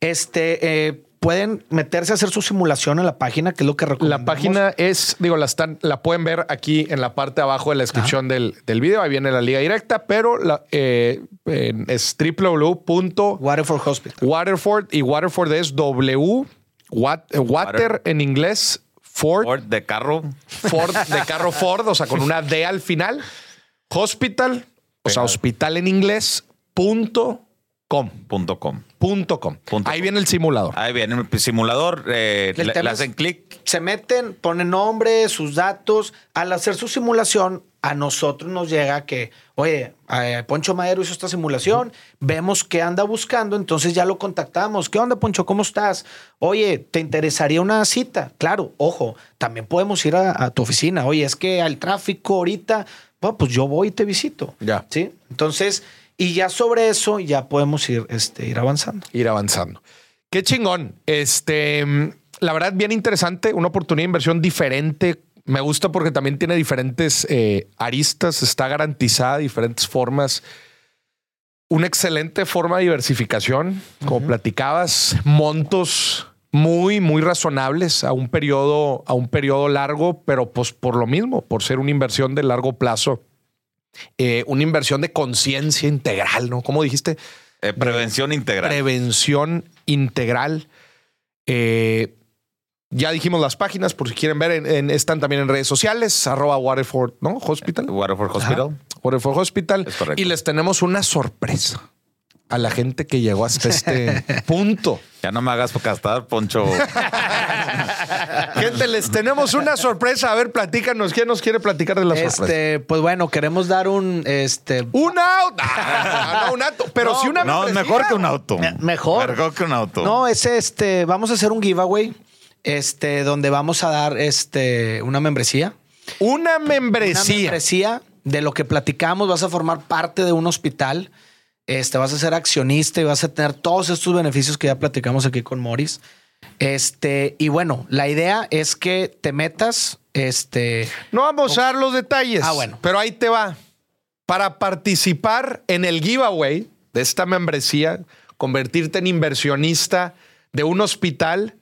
Este, eh, pueden meterse a hacer su simulación en la página, que es lo que recomendamos. La página es, digo, la, están, la pueden ver aquí en la parte de abajo de la descripción del, del, video. Ahí viene la liga directa, pero la, eh, es www.waterford Hospital. Waterford y Waterford es W, wat, water, water, en inglés, Ford. Ford de carro. Ford de [LAUGHS] carro Ford, o sea, con una D al final. Hospital, o sea, hospital en inglés, punto com. Punto com. Punto com. Punto Ahí com. viene el simulador. Ahí viene el simulador. Eh, le, le hacen clic. Se meten, ponen nombre, sus datos. Al hacer su simulación, a nosotros nos llega que, oye, eh, Poncho Madero hizo esta simulación, vemos qué anda buscando, entonces ya lo contactamos. ¿Qué onda, Poncho? ¿Cómo estás? Oye, ¿te interesaría una cita? Claro, ojo, también podemos ir a, a tu oficina. Oye, es que al tráfico ahorita, bueno, pues yo voy y te visito. Ya. Sí. Entonces, y ya sobre eso ya podemos ir, este, ir avanzando. Ir avanzando. Qué chingón. Este, la verdad, bien interesante. Una oportunidad de inversión diferente. Me gusta porque también tiene diferentes eh, aristas. Está garantizada diferentes formas. Una excelente forma de diversificación. Como uh -huh. platicabas, montos muy, muy razonables a un periodo, a un periodo largo, pero pues por lo mismo, por ser una inversión de largo plazo eh, una inversión de conciencia integral, ¿no? ¿Cómo dijiste? Eh, prevención integral. Prevención integral. Eh, ya dijimos las páginas, por si quieren ver, en, en, están también en redes sociales, arroba Waterford, ¿no? Hospital. Waterford Hospital. Ajá. Waterford Hospital. Y les tenemos una sorpresa. A la gente que llegó hasta este [LAUGHS] punto. Ya no me hagas gastar, Poncho. Gente, les tenemos una sorpresa. A ver, platícanos. ¿Quién nos quiere platicar de la sorpresa? Este, pues bueno, queremos dar un este Un auto. Ah, no, un auto. Pero si una No, membresía. mejor que un auto. Me- mejor. Mejor que un auto. No, es este, vamos a hacer un giveaway, este, donde vamos a dar este una membresía. Una Una membresía. membresía de lo que platicamos, vas a formar parte de un hospital. Este, vas a ser accionista y vas a tener todos estos beneficios que ya platicamos aquí con Morris. Este, y bueno, la idea es que te metas, este, No vamos a dar los detalles. Ah, bueno. Pero ahí te va. Para participar en el giveaway de esta membresía, convertirte en inversionista de un hospital,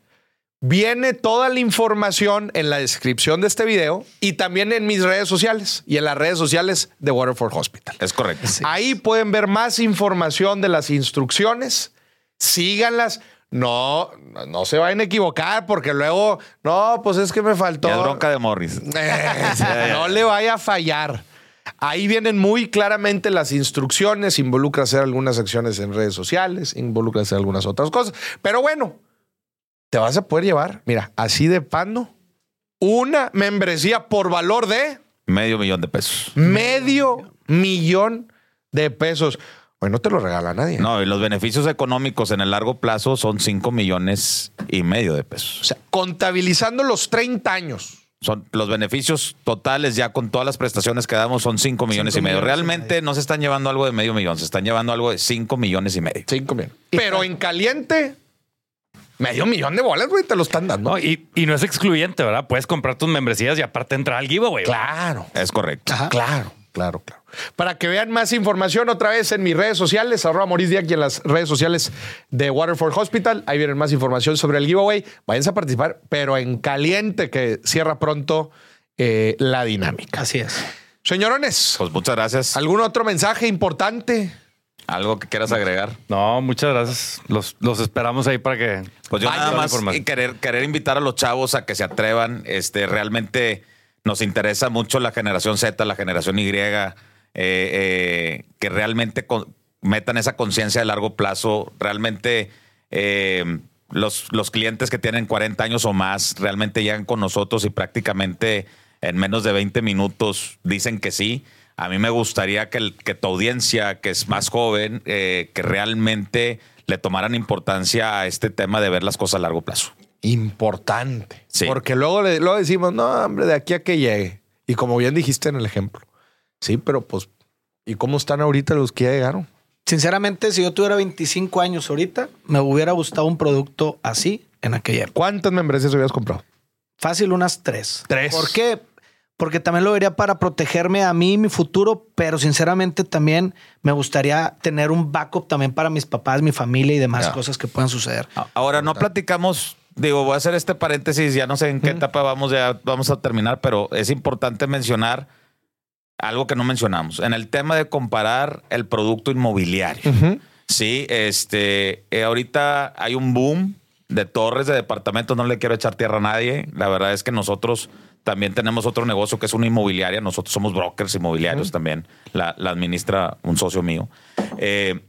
viene toda la información en la descripción de este video y también en mis redes sociales y en las redes sociales de Waterford Hospital. Es correcto. Ahí pueden ver más información de las instrucciones. Síganlas. No, no se vayan a equivocar porque luego, no, pues es que me faltó. Es bronca de Morris. Eh, [LAUGHS] no le vaya a fallar. Ahí vienen muy claramente las instrucciones, involucra hacer algunas acciones en redes sociales, involucra hacer algunas otras cosas. Pero bueno, te vas a poder llevar, mira, así de pando, una membresía por valor de Medio millón de pesos. medio millón de pesos. Bueno, no te lo regala nadie. No, y los beneficios económicos en el largo plazo son 5 millones y medio de O pesos. sea, contabilizando los 30 años. Son los beneficios totales ya con todas las prestaciones que damos son 5 millones y medio. millones y Realmente no se están llevando algo de medio millón, se están llevando algo de 5 millones y medio. 5 millones. Pero en caliente, medio millón de bolas, güey, te lo están dando. No, y, y no es excluyente, ¿verdad? Puedes comprar tus membresías y aparte entrar al giveaway. Claro. Es correcto. Claro, claro, claro. Para que vean más información otra vez en mis redes sociales, arroba Maurice Diak y en las redes sociales de Waterford Hospital. Ahí vienen más información sobre el giveaway. Váyanse a participar, pero en caliente, que cierra pronto eh, la dinámica. así es. Señorones, Pues muchas gracias. ¿algún otro mensaje importante? ¿Algo que quieras agregar? No, muchas gracias. Los, los esperamos ahí para que. Pues yo nada más querer, querer invitar a los chavos a que se atrevan. Este, realmente nos interesa mucho la generación Z, la generación Y, eh, eh, que realmente con- metan esa conciencia de largo plazo. Realmente eh, los, los clientes que tienen 40 años o más realmente llegan con nosotros y prácticamente en menos de 20 minutos dicen que sí. A mí me gustaría que, el- que tu audiencia, que es más joven, eh, que realmente le tomaran importancia a este tema de ver las cosas a largo plazo. Importante. Sí. Porque luego, le, luego decimos, no, hombre, de aquí a que llegue. Y como bien dijiste en el ejemplo. Sí, pero pues, ¿y cómo están ahorita los que ya llegaron? Sinceramente, si yo tuviera 25 años ahorita, me hubiera gustado un producto así en aquella época. ¿Cuántas membresías habías comprado? Fácil, unas tres. Tres. ¿Por qué? Porque también lo vería para protegerme a mí y mi futuro, pero sinceramente también me gustaría tener un backup también para mis papás, mi familia y demás Ya. cosas que puedan suceder. Ahora no platicamos, digo, voy a hacer este paréntesis, ya no sé en qué etapa vamos, ya vamos a terminar, pero es importante mencionar algo que no mencionamos. En el tema de comparar el producto inmobiliario. Sí, este, eh, ahorita hay un boom de torres de departamentos, no le quiero echar tierra a nadie. La verdad es que nosotros también tenemos otro negocio que es una inmobiliaria. Nosotros somos brokers inmobiliarios también. La, la administra un socio mío. Eh,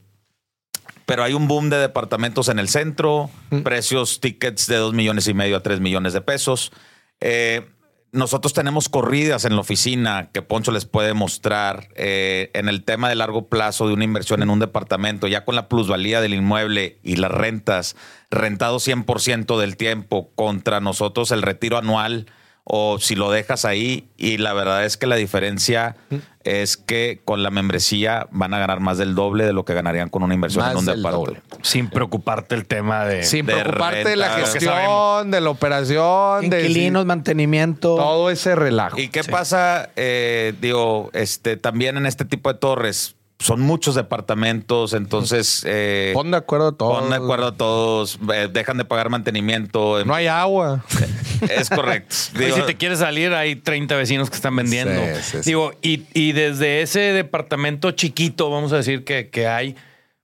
pero hay un boom de departamentos en el centro, precios, tickets de 2 millones y medio a 3 millones de pesos. Eh, nosotros tenemos corridas en la oficina que Poncho les puede mostrar eh, en el tema de largo plazo de una inversión en un departamento, ya con la plusvalía del inmueble y las rentas, rentado 100% del tiempo contra nosotros el retiro anual o si lo dejas ahí y la verdad es que la diferencia es que con la membresía van a ganar más del doble de lo que ganarían con una inversión Más en un departamento. Sin preocuparte el tema de. Sin de preocuparte de la gestión, de la operación, de Inquilinos, mantenimiento. todo ese relajo. ¿Y qué pasa? Eh, digo, este, también en este tipo de torres son muchos departamentos, entonces eh, Pon de acuerdo a todos. pon de acuerdo a todos, eh, dejan de pagar mantenimiento. No hay agua. Es correcto. Y [LAUGHS] Digo, si te quieres salir, hay 30 vecinos que están vendiendo. Sí, sí, sí. Digo, y, y desde ese departamento chiquito, vamos a decir que, que hay,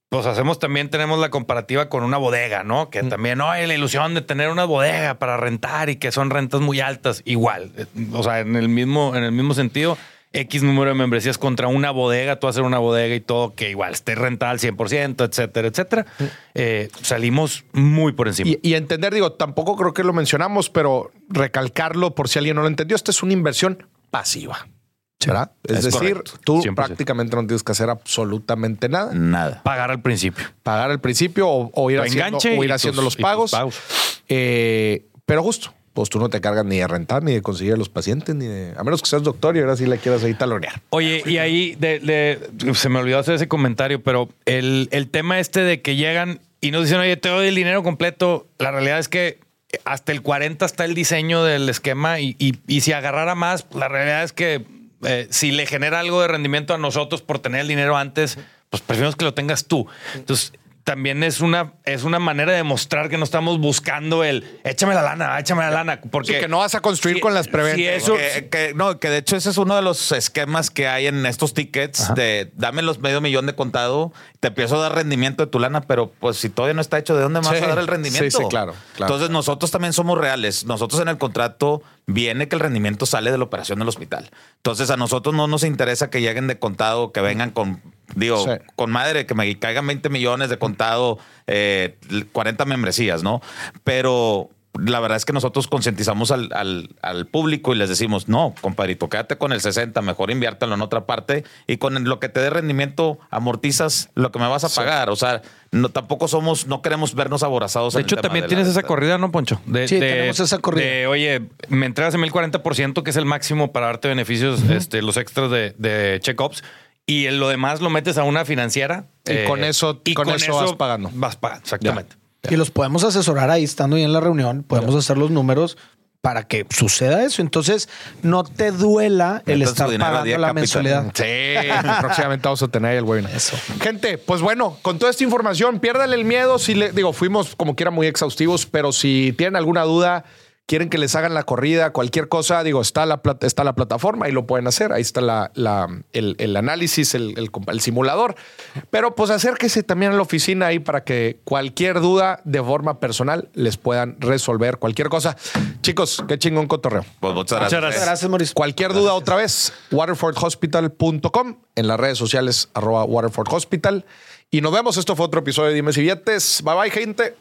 pues hacemos también, tenemos la comparativa con una bodega, ¿no? Que también, no, hay la ilusión de tener una bodega para rentar y que son rentas muy altas, igual. Eh, O sea, en el mismo, en el mismo sentido, X número de membresías contra una bodega, tú hacer una bodega y todo, que igual esté rentada al 100%, etcétera, etcétera. Eh, salimos muy por encima. Y, y entender, digo, tampoco creo que lo mencionamos, pero recalcarlo por si alguien no lo entendió, esta es una inversión pasiva. ¿Verdad? Es, Es decir, correcto. tú 100%. prácticamente no tienes que hacer absolutamente nada. Nada. Pagar al principio. Pagar al principio o, o ir haciendo, o ir los pagos. Eh, pero justo, pues tú no te cargas ni de rentar, ni de conseguir a los pacientes, ni de. A menos que seas doctor y ahora sí la quieras ahí talonear. Oye, y ahí de- de- se me olvidó hacer ese comentario, pero el, el tema este de que llegan y nos dicen, oye, te doy el dinero completo, la realidad es que hasta el 40 está el diseño del esquema y, y- y si agarrara más, la realidad es que eh, si le genera algo de rendimiento a nosotros por tener el dinero antes, pues preferimos que lo tengas tú. Entonces, también es una, es una manera de mostrar que no estamos buscando el échame la lana, échame la lana. Porque Sí, que no vas a construir si- con las preventas. si que, que- no, que de hecho ese es uno de los esquemas que hay en estos tickets de dame los medio millón de contado, te empiezo a dar rendimiento de tu lana, pero pues si todavía no está hecho, ¿de dónde vas a dar el rendimiento? sí, sí, claro, claro. Entonces nosotros también somos reales. Nosotros en el contrato viene que el rendimiento sale de la operación del hospital. Entonces a nosotros no nos interesa que lleguen de contado, que vengan con, digo, Sí. con madre, que me caigan 20 millones de contado, eh, 40 membresías, ¿no? Pero la verdad es que nosotros concientizamos al, al- al público y les decimos, no, compadrito, quédate con el 60, mejor inviértelo en otra parte y con lo que te dé rendimiento amortizas lo que me vas a pagar. O sea, no, tampoco somos, no queremos vernos aborazados. De en el hecho, tema también de tienes la- esa corrida, ¿no, Poncho? De, Sí, de- tenemos esa corrida. de, oye, me entregas en mí el 40%, que es el máximo para darte beneficios, este, los extras de, de check-ups. Y en lo demás lo metes a una financiera. eh, Y con eso- con eso vas pagando. Vas pagando, exactamente. Y los podemos asesorar ahí estando ahí en la reunión, podemos hacer los números para que suceda eso. Entonces, no te duela el estar pagando la Capital. mensualidad. Sí, [LAUGHS] próximamente vamos a tener ahí el webinar. Eso. Gente, pues bueno, con toda esta información, piérdale el miedo. Si le digo, fuimos como quiera muy exhaustivos, pero si tienen alguna duda, quieren que les hagan la corrida, cualquier cosa, digo, está la, está la plataforma y lo pueden hacer. Ahí está la, la- el, el análisis, el, el comp- el simulador. Pero pues acérquese también a la oficina ahí para que cualquier duda de forma personal les puedan resolver cualquier cosa. Chicos, qué chingón cotorreo. Pues muchas Muchas gracias. gracias. Gracias, Mauricio. Cualquier duda otra vez, waterfordhospital.com, en las redes sociales, arroba Waterford Hospital. Y nos vemos. Esto fue otro episodio de Dime si Billetes. Bye bye, gente.